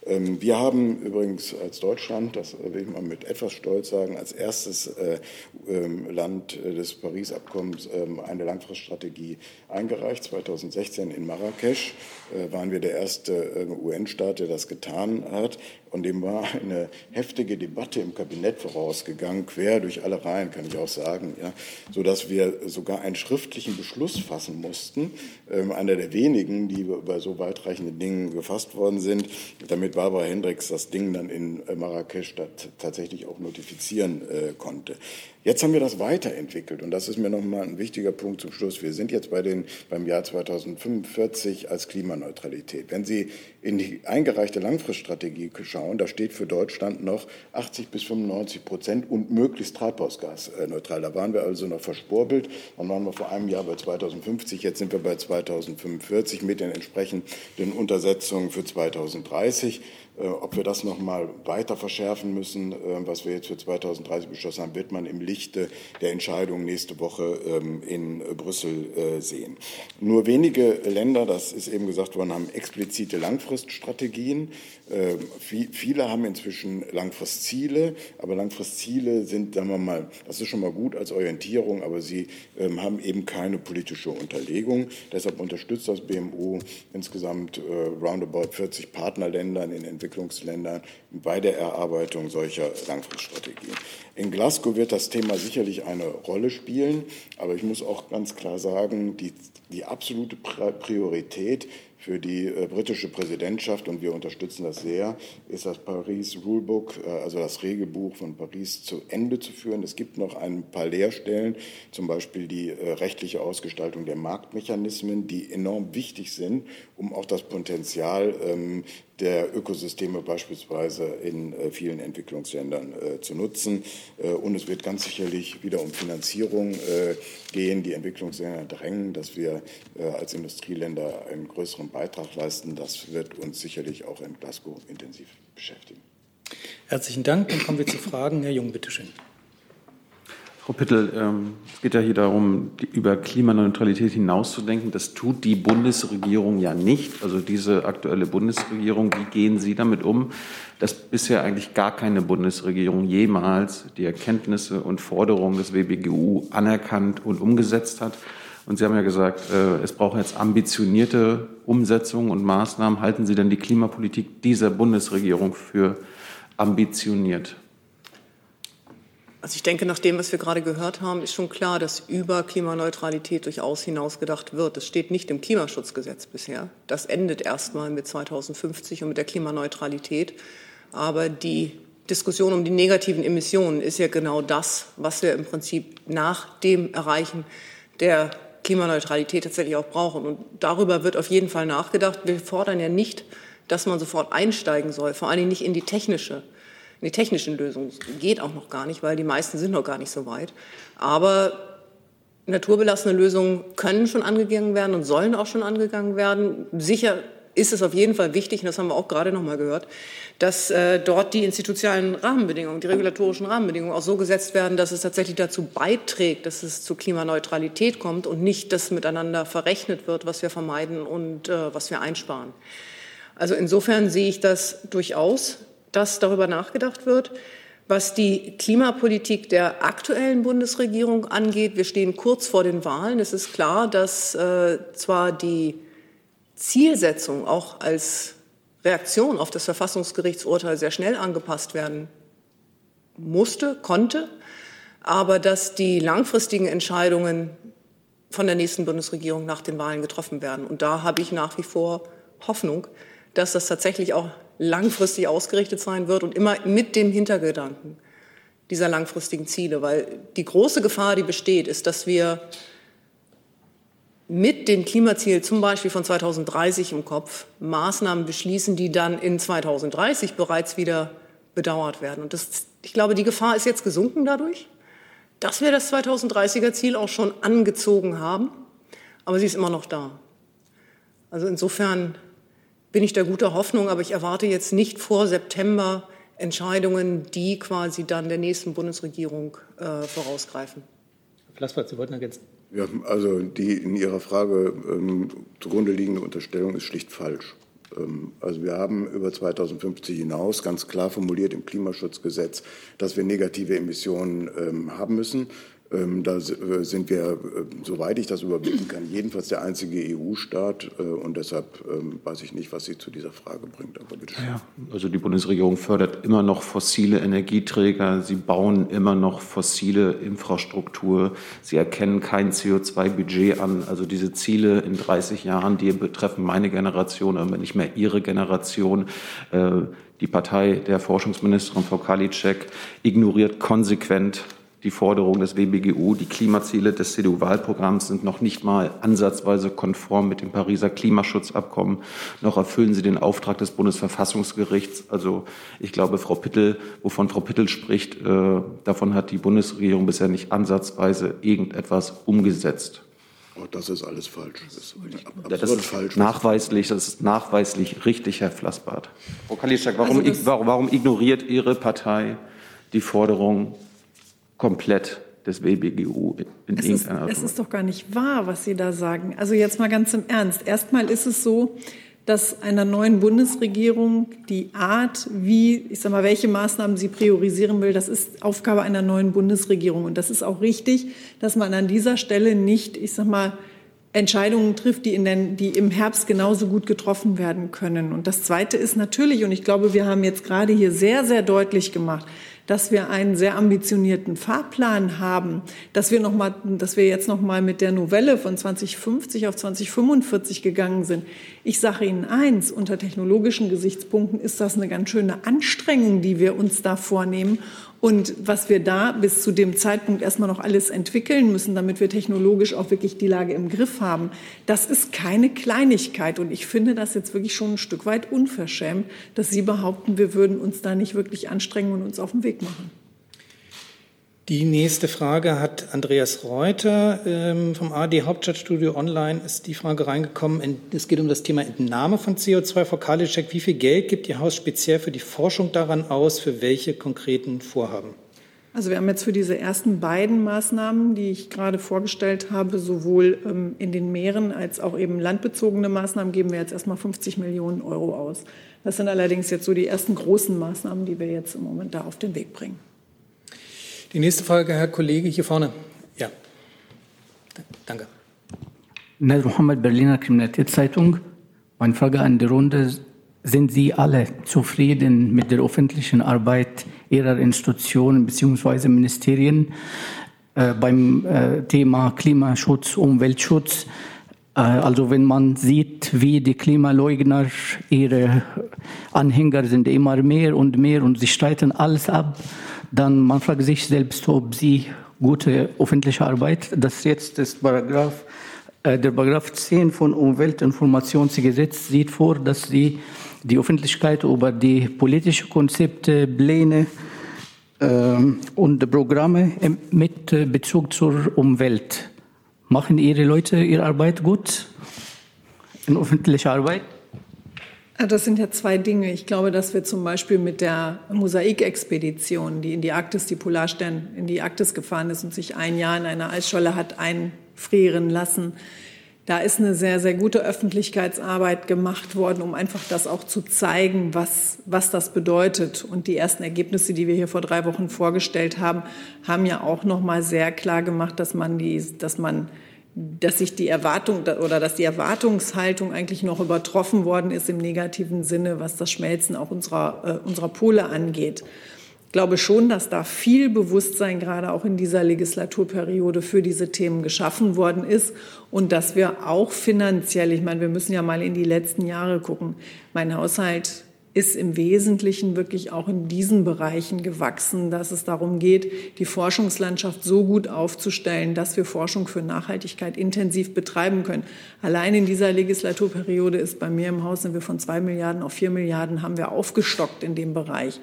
Ähm, wir haben übrigens als Deutschland, das will ich mal mit etwas Stolz sagen, als erstes äh, ähm, Land äh, des Paris-Abkommens ähm, eine Langfriststrategie eingereicht. 2016 in Marrakesch äh, waren wir der erste UN-Staat, der das getan hat. Und dem war eine heftige Debatte im Kabinett vorausgegangen, quer durch alle Reihen, kann ich auch sagen, ja, sodass wir sogar einen schriftlichen Beschluss fassen mussten, einer der wenigen, die bei so weitreichenden Dingen gefasst worden sind, damit Barbara Hendricks das Ding dann in äh, Marrakesch tatsächlich auch notifizieren äh, konnte. Jetzt haben wir das weiterentwickelt und das ist mir nochmal ein wichtiger Punkt zum Schluss. Wir sind jetzt bei den, beim Jahr 2045 als Klimaneutralität. Wenn Sie in die eingereichte Langfriststrategie schauen, da steht für Deutschland noch 80 bis 95 Prozent und möglichst treibhausgasneutral. Da waren wir also noch verspurbelt. Dann waren wir vor einem Jahr bei 2050, jetzt sind wir bei 2045 mit den entsprechenden Untersetzungen für 2030. Äh, ob wir das noch mal weiter verschärfen müssen, äh, was wir jetzt für 2030 beschlossen haben, wird man im Lichte der Entscheidung nächste Woche ähm, in Brüssel äh, sehen. Nur wenige Länder, das ist eben gesagt worden, haben explizite Langfriststrategien. Ähm, viele haben inzwischen Langfristziele, aber Langfristziele sind, sagen wir mal, das ist schon mal gut als Orientierung, aber sie ähm, haben eben keine politische Unterlegung. Deshalb unterstützt das BMU insgesamt roundabout 40 Partnerländern in Entwicklung Entwicklungsländern bei der Erarbeitung solcher Langfriststrategien. In Glasgow wird das Thema sicherlich eine Rolle spielen, aber ich muss auch ganz klar sagen, die, die absolute Priorität für die äh, britische Präsidentschaft, und wir unterstützen das sehr, ist das Paris Rulebook, äh, also das Regelbuch von Paris, zu Ende zu führen. Es gibt noch ein paar Leerstellen, zum Beispiel die äh, rechtliche Ausgestaltung der Marktmechanismen, die enorm wichtig sind, um auch das Potenzial ähm, der Ökosysteme beispielsweise in äh, vielen Entwicklungsländern äh, zu nutzen. Äh, und es wird ganz sicherlich wieder um Finanzierung gehen. Die Entwicklungsländer drängen, dass wir als Industrieländer einen größeren Beitrag leisten. Das wird uns sicherlich auch in Glasgow intensiv beschäftigen. Herzlichen Dank. Dann kommen wir zu Fragen. Herr Jung, bitteschön. Frau Pittel, ähm, es geht ja hier darum, über Klimaneutralität hinauszudenken. Das tut die Bundesregierung ja nicht. Also diese aktuelle Bundesregierung, wie gehen Sie damit um, dass bisher eigentlich gar keine Bundesregierung jemals die Erkenntnisse und Forderungen des WBGU anerkannt und umgesetzt hat? Und Sie haben ja gesagt, äh, es braucht jetzt ambitionierte Umsetzungen und Maßnahmen. Halten Sie denn die Klimapolitik dieser Bundesregierung für ambitioniert? Also ich denke, nach dem, was wir gerade gehört haben, ist schon klar, dass über Klimaneutralität durchaus hinausgedacht wird. Das steht nicht im Klimaschutzgesetz bisher. Das endet erstmal mit 2050 und mit der Klimaneutralität. Aber die Diskussion um die negativen Emissionen ist ja genau das, was wir im Prinzip nach dem Erreichen der Klimaneutralität tatsächlich auch brauchen. Und darüber wird auf jeden Fall nachgedacht. Wir fordern ja nicht, dass man sofort einsteigen soll, vor Dingen nicht in die technische in die technischen Lösungen. Geht auch noch gar nicht, weil die meisten sind noch gar nicht so weit. Aber naturbelassene Lösungen können schon angegangen werden und sollen auch schon angegangen werden. Sicher ist es auf jeden Fall wichtig, und das haben wir auch gerade noch mal gehört, dass äh, dort die institutionellen Rahmenbedingungen, die regulatorischen Rahmenbedingungen auch so gesetzt werden, dass es tatsächlich dazu beiträgt, dass es zu Klimaneutralität kommt und nicht, dass miteinander verrechnet wird, was wir vermeiden und äh, was wir einsparen. Also insofern sehe ich das durchaus dass darüber nachgedacht wird. Was die Klimapolitik der aktuellen Bundesregierung angeht, wir stehen kurz vor den Wahlen. Es ist klar, dass äh, zwar die Zielsetzung auch als Reaktion auf das Verfassungsgerichtsurteil sehr schnell angepasst werden musste, konnte, aber dass die langfristigen Entscheidungen von der nächsten Bundesregierung nach den Wahlen getroffen werden. Und da habe ich nach wie vor Hoffnung, dass das tatsächlich auch langfristig ausgerichtet sein wird und immer mit dem Hintergedanken dieser langfristigen Ziele. Weil die große Gefahr, die besteht, ist, dass wir mit dem Klimaziel zum Beispiel von 2030 im Kopf Maßnahmen beschließen, die dann in 2030 bereits wieder bedauert werden. Und das, ich glaube, die Gefahr ist jetzt gesunken dadurch, dass wir das 2030er Ziel auch schon angezogen haben, aber sie ist immer noch da. Also insofern bin ich der guter Hoffnung, aber ich erwarte jetzt nicht vor September Entscheidungen, die quasi dann der nächsten Bundesregierung äh, vorausgreifen. Herr Flassbart, Sie wollten ergänzen. Ja, also die in Ihrer Frage ähm, zugrunde liegende Unterstellung ist schlicht falsch. Ähm, also wir haben über 2050 hinaus ganz klar formuliert im Klimaschutzgesetz, dass wir negative Emissionen ähm, haben müssen. Ähm, da äh, sind wir, äh, soweit ich das überblicken kann, jedenfalls der einzige EU-Staat. Äh, und deshalb ähm, weiß ich nicht, was Sie zu dieser Frage bringt. Aber bitte schön. Ja, also die Bundesregierung fördert immer noch fossile Energieträger. Sie bauen immer noch fossile Infrastruktur. Sie erkennen kein CO2-Budget an. Also diese Ziele in 30 Jahren, die betreffen meine Generation, aber nicht mehr Ihre Generation. Die Partei der Forschungsministerin Frau Kalitschek ignoriert konsequent die Forderungen des WBGU. Die Klimaziele des CDU-Wahlprogramms sind noch nicht mal ansatzweise konform mit dem Pariser Klimaschutzabkommen. Noch erfüllen sie den Auftrag des Bundesverfassungsgerichts. Also ich glaube, Frau Pittel, wovon Frau Pittel spricht, äh, davon hat die Bundesregierung bisher nicht ansatzweise irgendetwas umgesetzt. Oh, das ist alles falsch. Das ist ja, das ist falsch. Nachweislich, das ist nachweislich richtig, Herr Flassbart. Frau Kalischak, warum, also warum ignoriert Ihre Partei die Forderung komplett des WBGU in es irgendeiner ist, Es ist doch gar nicht wahr, was Sie da sagen. Also jetzt mal ganz im Ernst. Erstmal ist es so, dass einer neuen Bundesregierung die Art, wie, ich sag mal, welche Maßnahmen sie priorisieren will, das ist Aufgabe einer neuen Bundesregierung. Und das ist auch richtig, dass man an dieser Stelle nicht, ich sag mal, Entscheidungen trifft, die, in den, die im Herbst genauso gut getroffen werden können. Und das Zweite ist natürlich, und ich glaube, wir haben jetzt gerade hier sehr, sehr deutlich gemacht, dass wir einen sehr ambitionierten Fahrplan haben, dass wir noch mal, dass wir jetzt noch mal mit der Novelle von 2050 auf 2045 gegangen sind. Ich sage Ihnen eins: Unter technologischen Gesichtspunkten ist das eine ganz schöne Anstrengung, die wir uns da vornehmen. Und was wir da bis zu dem Zeitpunkt erstmal noch alles entwickeln müssen, damit wir technologisch auch wirklich die Lage im Griff haben, das ist keine Kleinigkeit. Und ich finde das jetzt wirklich schon ein Stück weit unverschämt, dass Sie behaupten, wir würden uns da nicht wirklich anstrengen und uns auf den Weg machen. Die nächste Frage hat Andreas Reuter ähm, vom AD Hauptstadtstudio Online. Ist die Frage reingekommen? Es geht um das Thema Entnahme von CO2. Frau Karliczek, wie viel Geld gibt Ihr Haus speziell für die Forschung daran aus? Für welche konkreten Vorhaben? Also wir haben jetzt für diese ersten beiden Maßnahmen, die ich gerade vorgestellt habe, sowohl ähm, in den Meeren als auch eben landbezogene Maßnahmen, geben wir jetzt erstmal 50 Millionen Euro aus. Das sind allerdings jetzt so die ersten großen Maßnahmen, die wir jetzt im Moment da auf den Weg bringen. Die nächste Frage, Herr Kollege, hier vorne. Ja, danke. Ned Mohammed, Berliner Kriminalitätszeitung. Meine Frage an die Runde. Sind Sie alle zufrieden mit der öffentlichen Arbeit Ihrer Institutionen bzw. Ministerien äh, beim äh, Thema Klimaschutz, Umweltschutz? Äh, also wenn man sieht, wie die Klimaleugner, ihre Anhänger sind immer mehr und mehr und sie streiten alles ab dann man fragt sich selbst, ob sie gute öffentliche Arbeit, das jetzt ist Paragraph, äh, der Paragraph 10 von Umweltinformationsgesetz sieht vor, dass sie die Öffentlichkeit über die politischen Konzepte, Pläne äh, und Programme mit Bezug zur Umwelt machen ihre Leute ihre Arbeit gut in öffentlicher Arbeit? Ah, das sind ja zwei Dinge. Ich glaube, dass wir zum Beispiel mit der Mosaikexpedition, die in die Arktis, die Polarstern in die Arktis gefahren ist und sich ein Jahr in einer Eisscholle hat einfrieren lassen, da ist eine sehr, sehr gute Öffentlichkeitsarbeit gemacht worden, um einfach das auch zu zeigen, was, was das bedeutet. Und die ersten Ergebnisse, die wir hier vor drei Wochen vorgestellt haben, haben ja auch noch mal sehr klar gemacht, dass man die, dass man dass sich die Erwartung oder dass die Erwartungshaltung eigentlich noch übertroffen worden ist im negativen Sinne, was das Schmelzen auch unserer, äh, unserer Pole angeht. Ich glaube schon, dass da viel Bewusstsein gerade auch in dieser Legislaturperiode für diese Themen geschaffen worden ist und dass wir auch finanziell, ich meine, wir müssen ja mal in die letzten Jahre gucken. Mein Haushalt ist im Wesentlichen wirklich auch in diesen Bereichen gewachsen, dass es darum geht, die Forschungslandschaft so gut aufzustellen, dass wir Forschung für Nachhaltigkeit intensiv betreiben können. Allein in dieser Legislaturperiode ist bei mir im Haus sind wir von zwei Milliarden auf vier Milliarden haben wir aufgestockt in dem Bereich.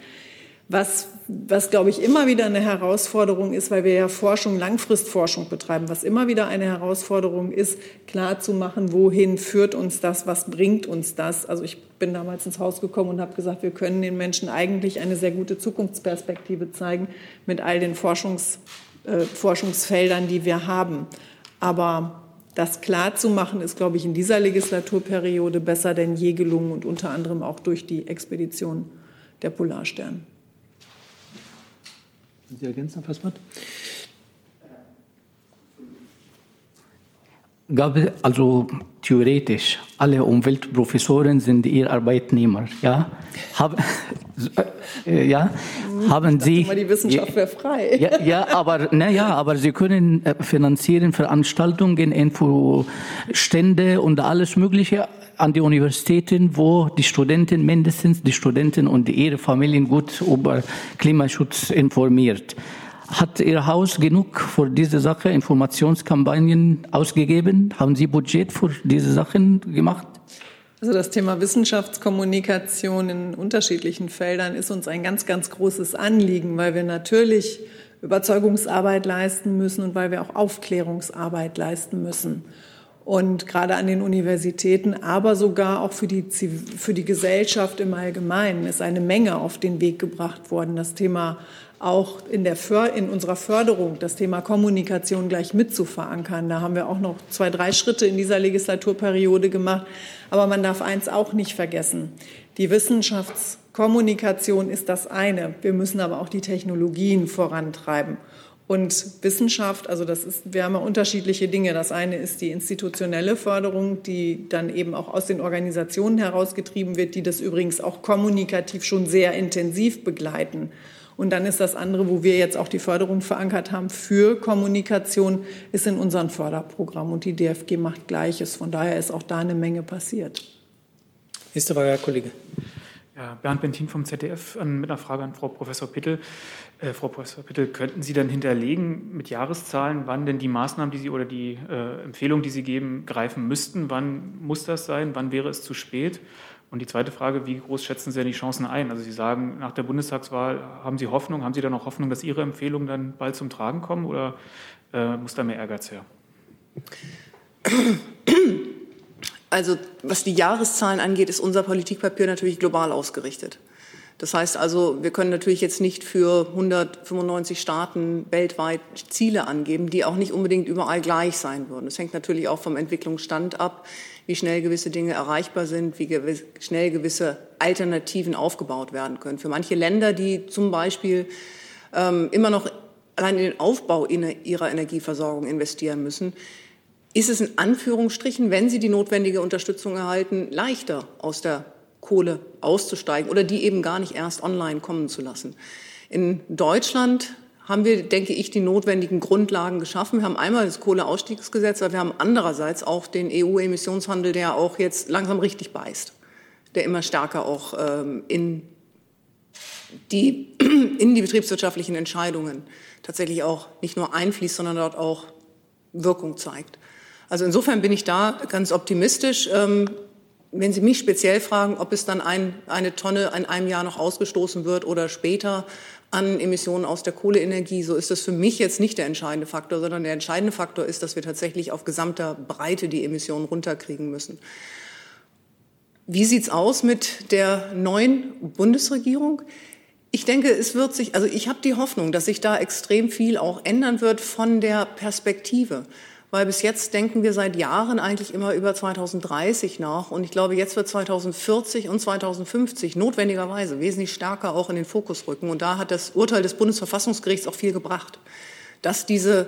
Was, was, glaube ich, immer wieder eine Herausforderung ist, weil wir ja Forschung, Langfristforschung betreiben, was immer wieder eine Herausforderung ist, klarzumachen, wohin führt uns das, was bringt uns das. Also ich bin damals ins Haus gekommen und habe gesagt, wir können den Menschen eigentlich eine sehr gute Zukunftsperspektive zeigen mit all den Forschungs, äh, Forschungsfeldern, die wir haben. Aber das klarzumachen ist, glaube ich, in dieser Legislaturperiode besser denn je gelungen und unter anderem auch durch die Expedition der Polarstern. Sie ergänzen, Herr Fassmann? Gab also theoretisch alle Umweltprofessoren sind ihr Arbeitnehmer, ja? Haben, äh, ja, haben Sie? Immer die Wissenschaft wäre frei. Ja, ja, aber na ja, aber Sie können äh, finanzieren Veranstaltungen, Infostände und alles Mögliche an die Universitäten, wo die Studenten mindestens die Studenten und ihre Familien gut über Klimaschutz informiert. Hat Ihr Haus genug für diese Sache Informationskampagnen ausgegeben? Haben Sie Budget für diese Sachen gemacht? Also das Thema Wissenschaftskommunikation in unterschiedlichen Feldern ist uns ein ganz, ganz großes Anliegen, weil wir natürlich Überzeugungsarbeit leisten müssen und weil wir auch Aufklärungsarbeit leisten müssen. Und gerade an den Universitäten, aber sogar auch für die, für die Gesellschaft im Allgemeinen ist eine Menge auf den Weg gebracht worden. Das Thema auch in, der, in unserer Förderung, das Thema Kommunikation gleich mit zu verankern. Da haben wir auch noch zwei, drei Schritte in dieser Legislaturperiode gemacht. Aber man darf eins auch nicht vergessen. Die Wissenschaftskommunikation ist das eine. Wir müssen aber auch die Technologien vorantreiben. Und Wissenschaft, also das ist, wir haben ja unterschiedliche Dinge. Das eine ist die institutionelle Förderung, die dann eben auch aus den Organisationen herausgetrieben wird, die das übrigens auch kommunikativ schon sehr intensiv begleiten. Und dann ist das andere, wo wir jetzt auch die Förderung verankert haben für Kommunikation, ist in unserem Förderprogramm. Und die DFG macht Gleiches. Von daher ist auch da eine Menge passiert. Nächste Frage, Herr Kollege. Ja, Bernd Bentin vom ZDF mit einer Frage an Frau Professor Pittel. Äh, Frau Professor Pittel, könnten Sie dann hinterlegen mit Jahreszahlen, wann denn die Maßnahmen, die Sie oder die äh, Empfehlungen, die Sie geben, greifen müssten? Wann muss das sein? Wann wäre es zu spät? Und die zweite Frage, wie groß schätzen Sie denn die Chancen ein? Also Sie sagen, nach der Bundestagswahl haben Sie Hoffnung, haben Sie dann auch Hoffnung, dass Ihre Empfehlungen dann bald zum Tragen kommen oder äh, muss da mehr Ehrgeiz her? Also was die Jahreszahlen angeht, ist unser Politikpapier natürlich global ausgerichtet. Das heißt also, wir können natürlich jetzt nicht für 195 Staaten weltweit Ziele angeben, die auch nicht unbedingt überall gleich sein würden. Das hängt natürlich auch vom Entwicklungsstand ab, wie schnell gewisse Dinge erreichbar sind, wie gewiss, schnell gewisse Alternativen aufgebaut werden können. Für manche Länder, die zum Beispiel ähm, immer noch allein in den Aufbau ihrer Energieversorgung investieren müssen, ist es in Anführungsstrichen, wenn sie die notwendige Unterstützung erhalten, leichter aus der Kohle auszusteigen oder die eben gar nicht erst online kommen zu lassen. In Deutschland haben wir, denke ich, die notwendigen Grundlagen geschaffen. Wir haben einmal das Kohleausstiegsgesetz, aber wir haben andererseits auch den EU-Emissionshandel, der auch jetzt langsam richtig beißt, der immer stärker auch ähm, in, die, in die betriebswirtschaftlichen Entscheidungen tatsächlich auch nicht nur einfließt, sondern dort auch Wirkung zeigt. Also insofern bin ich da ganz optimistisch. Ähm, wenn Sie mich speziell fragen, ob es dann ein, eine Tonne in einem Jahr noch ausgestoßen wird oder später an Emissionen aus der Kohleenergie, so ist das für mich jetzt nicht der entscheidende Faktor, sondern der entscheidende Faktor ist, dass wir tatsächlich auf gesamter Breite die Emissionen runterkriegen müssen. Wie sieht's aus mit der neuen Bundesregierung? Ich denke, es wird sich, also ich habe die Hoffnung, dass sich da extrem viel auch ändern wird von der Perspektive weil bis jetzt denken wir seit Jahren eigentlich immer über 2030 nach. Und ich glaube, jetzt wird 2040 und 2050 notwendigerweise wesentlich stärker auch in den Fokus rücken. Und da hat das Urteil des Bundesverfassungsgerichts auch viel gebracht, dass diese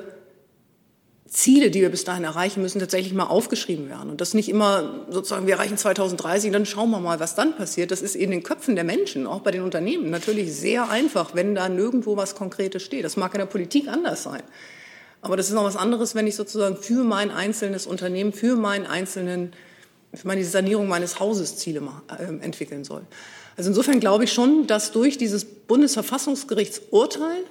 Ziele, die wir bis dahin erreichen müssen, tatsächlich mal aufgeschrieben werden. Und das nicht immer sozusagen, wir erreichen 2030, dann schauen wir mal, was dann passiert. Das ist in den Köpfen der Menschen, auch bei den Unternehmen, natürlich sehr einfach, wenn da nirgendwo was Konkretes steht. Das mag in der Politik anders sein. Aber das ist noch was anderes, wenn ich sozusagen für mein einzelnes Unternehmen, für meinen einzelnen, für meine Sanierung meines Hauses Ziele äh, entwickeln soll. Also insofern glaube ich schon, dass durch dieses Bundesverfassungsgerichtsurteil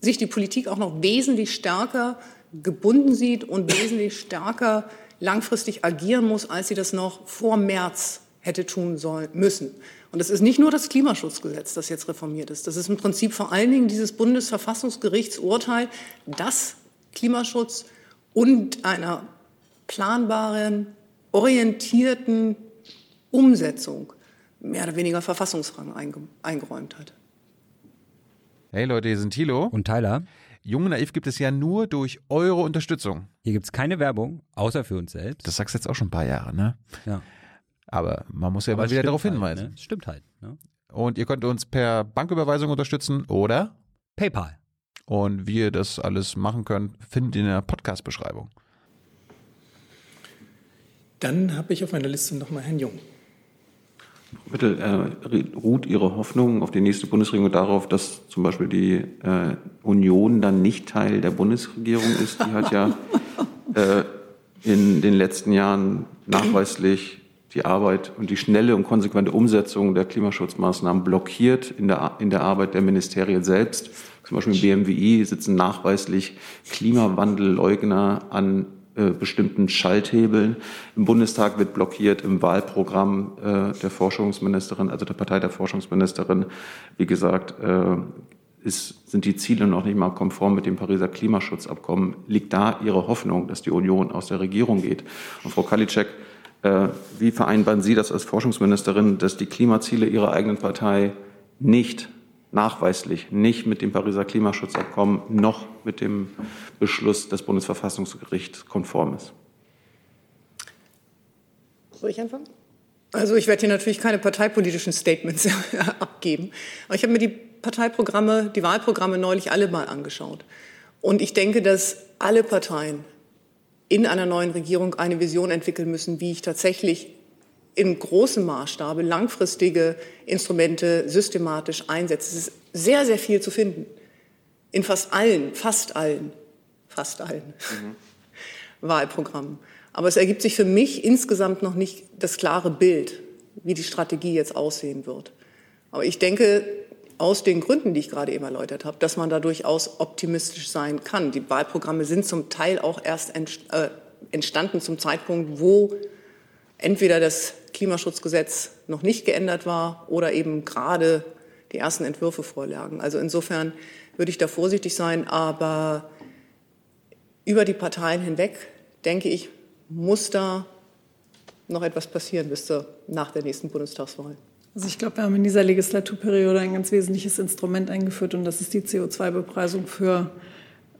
sich die Politik auch noch wesentlich stärker gebunden sieht und wesentlich stärker langfristig agieren muss, als sie das noch vor März hätte tun sollen müssen. Und es ist nicht nur das Klimaschutzgesetz, das jetzt reformiert ist. Das ist im Prinzip vor allen Dingen dieses Bundesverfassungsgerichtsurteil, das Klimaschutz und einer planbaren, orientierten Umsetzung mehr oder weniger Verfassungsrang eingeräumt hat. Hey Leute, hier sind Thilo und Tyler. Jung und Naiv gibt es ja nur durch eure Unterstützung. Hier gibt es keine Werbung, außer für uns selbst. Das sagst du jetzt auch schon ein paar Jahre, ne? Ja. Aber man muss ja immer wieder darauf halt, hinweisen. Ne? Stimmt halt. Ne? Und ihr könnt uns per Banküberweisung unterstützen oder PayPal. Und wie ihr das alles machen könnt, findet ihr in der Podcast-Beschreibung. Dann habe ich auf meiner Liste nochmal Herrn Jung. Bitte äh, ruht Ihre Hoffnung auf die nächste Bundesregierung darauf, dass zum Beispiel die äh, Union dann nicht Teil der Bundesregierung ist, die halt ja äh, in den letzten Jahren nachweislich die Arbeit und die schnelle und konsequente Umsetzung der Klimaschutzmaßnahmen blockiert in der, in der Arbeit der Ministerien selbst. Zum Beispiel im BMWI sitzen nachweislich Klimawandelleugner an äh, bestimmten Schalthebeln. Im Bundestag wird blockiert im Wahlprogramm äh, der Forschungsministerin, also der Partei der Forschungsministerin. Wie gesagt, äh, ist, sind die Ziele noch nicht mal konform mit dem Pariser Klimaschutzabkommen. Liegt da Ihre Hoffnung, dass die Union aus der Regierung geht? Und Frau Kalitschek, wie vereinbaren Sie das als Forschungsministerin, dass die Klimaziele Ihrer eigenen Partei nicht nachweislich nicht mit dem Pariser Klimaschutzabkommen noch mit dem Beschluss des Bundesverfassungsgerichts konform ist? Soll ich anfangen? Also ich werde hier natürlich keine parteipolitischen Statements abgeben. Aber ich habe mir die Parteiprogramme, die Wahlprogramme neulich alle mal angeschaut. Und ich denke, dass alle Parteien in einer neuen Regierung eine Vision entwickeln müssen, wie ich tatsächlich in großem Maßstabe langfristige Instrumente systematisch einsetzt. Es ist sehr, sehr viel zu finden. In fast allen, fast allen, fast allen mhm. Wahlprogrammen. Aber es ergibt sich für mich insgesamt noch nicht das klare Bild, wie die Strategie jetzt aussehen wird. Aber ich denke, aus den Gründen, die ich gerade eben erläutert habe, dass man da durchaus optimistisch sein kann. Die Wahlprogramme sind zum Teil auch erst äh, entstanden zum Zeitpunkt, wo entweder das Klimaschutzgesetz noch nicht geändert war oder eben gerade die ersten Entwürfe vorlagen. Also insofern würde ich da vorsichtig sein, aber über die Parteien hinweg, denke ich, muss da noch etwas passieren bis zur, nach der nächsten Bundestagswahl. Also ich glaube, wir haben in dieser Legislaturperiode ein ganz wesentliches Instrument eingeführt und das ist die CO2-Bepreisung für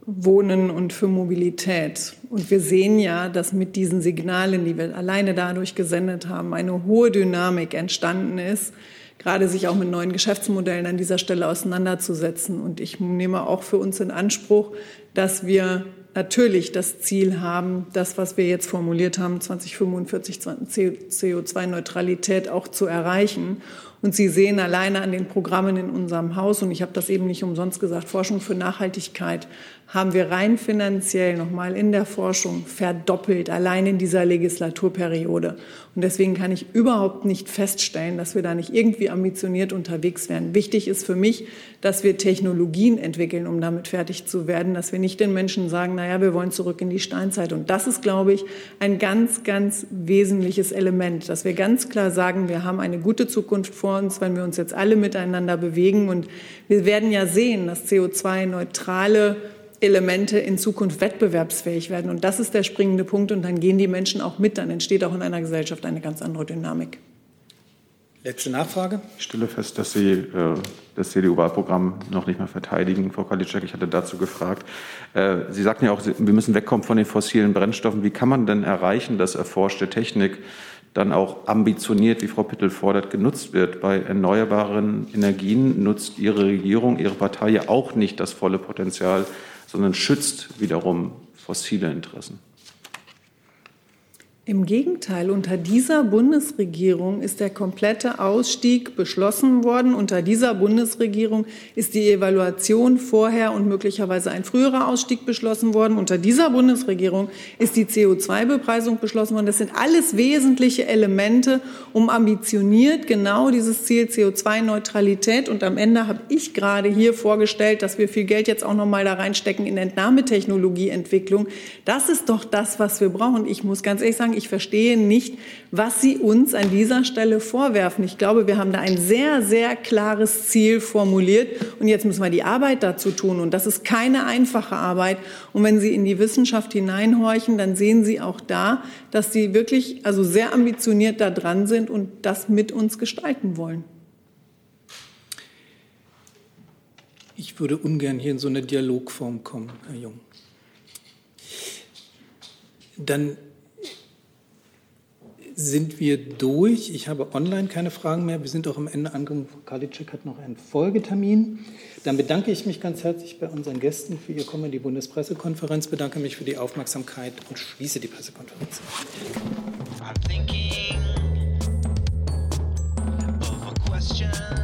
Wohnen und für Mobilität. Und wir sehen ja, dass mit diesen Signalen, die wir alleine dadurch gesendet haben, eine hohe Dynamik entstanden ist, gerade sich auch mit neuen Geschäftsmodellen an dieser Stelle auseinanderzusetzen. Und ich nehme auch für uns in Anspruch, dass wir natürlich das Ziel haben, das, was wir jetzt formuliert haben, 2045 CO2-Neutralität auch zu erreichen. Und Sie sehen alleine an den Programmen in unserem Haus, und ich habe das eben nicht umsonst gesagt, Forschung für Nachhaltigkeit, haben wir rein finanziell nochmal in der Forschung verdoppelt, allein in dieser Legislaturperiode. Und deswegen kann ich überhaupt nicht feststellen, dass wir da nicht irgendwie ambitioniert unterwegs wären. Wichtig ist für mich, dass wir Technologien entwickeln, um damit fertig zu werden, dass wir nicht den Menschen sagen, naja, wir wollen zurück in die Steinzeit. Und das ist, glaube ich, ein ganz, ganz wesentliches Element, dass wir ganz klar sagen, wir haben eine gute Zukunft vor uns, wenn wir uns jetzt alle miteinander bewegen. Und wir werden ja sehen, dass CO2-neutrale Elemente in Zukunft wettbewerbsfähig werden. Und das ist der springende Punkt. Und dann gehen die Menschen auch mit. Dann entsteht auch in einer Gesellschaft eine ganz andere Dynamik. Letzte Nachfrage. Ich stelle fest, dass Sie äh, das CDU-Wahlprogramm noch nicht mal verteidigen, Frau Kalitschek. Ich hatte dazu gefragt. Äh, Sie sagten ja auch, wir müssen wegkommen von den fossilen Brennstoffen. Wie kann man denn erreichen, dass erforschte Technik dann auch ambitioniert, wie Frau Pittel fordert, genutzt wird? Bei erneuerbaren Energien nutzt Ihre Regierung, Ihre Partei ja auch nicht das volle Potenzial sondern schützt wiederum fossile Interessen. Im Gegenteil, unter dieser Bundesregierung ist der komplette Ausstieg beschlossen worden. Unter dieser Bundesregierung ist die Evaluation vorher und möglicherweise ein früherer Ausstieg beschlossen worden. Unter dieser Bundesregierung ist die CO2-Bepreisung beschlossen worden. Das sind alles wesentliche Elemente, um ambitioniert genau dieses Ziel CO2-Neutralität. Und am Ende habe ich gerade hier vorgestellt, dass wir viel Geld jetzt auch noch mal da reinstecken in Entnahmetechnologieentwicklung. Das ist doch das, was wir brauchen. Ich muss ganz ehrlich sagen, sagen, ich verstehe nicht, was Sie uns an dieser Stelle vorwerfen. Ich glaube, wir haben da ein sehr, sehr klares Ziel formuliert. Und jetzt müssen wir die Arbeit dazu tun. Und das ist keine einfache Arbeit. Und wenn Sie in die Wissenschaft hineinhorchen, dann sehen Sie auch da, dass Sie wirklich also sehr ambitioniert da dran sind und das mit uns gestalten wollen. Ich würde ungern hier in so eine Dialogform kommen, Herr Jung. Dann sind wir durch. Ich habe online keine Fragen mehr. Wir sind auch am Ende angekommen. Frau Karliczek hat noch einen Folgetermin. Dann bedanke ich mich ganz herzlich bei unseren Gästen für ihr Kommen in die Bundespressekonferenz, bedanke mich für die Aufmerksamkeit und schließe die Pressekonferenz. I'm thinking of a question.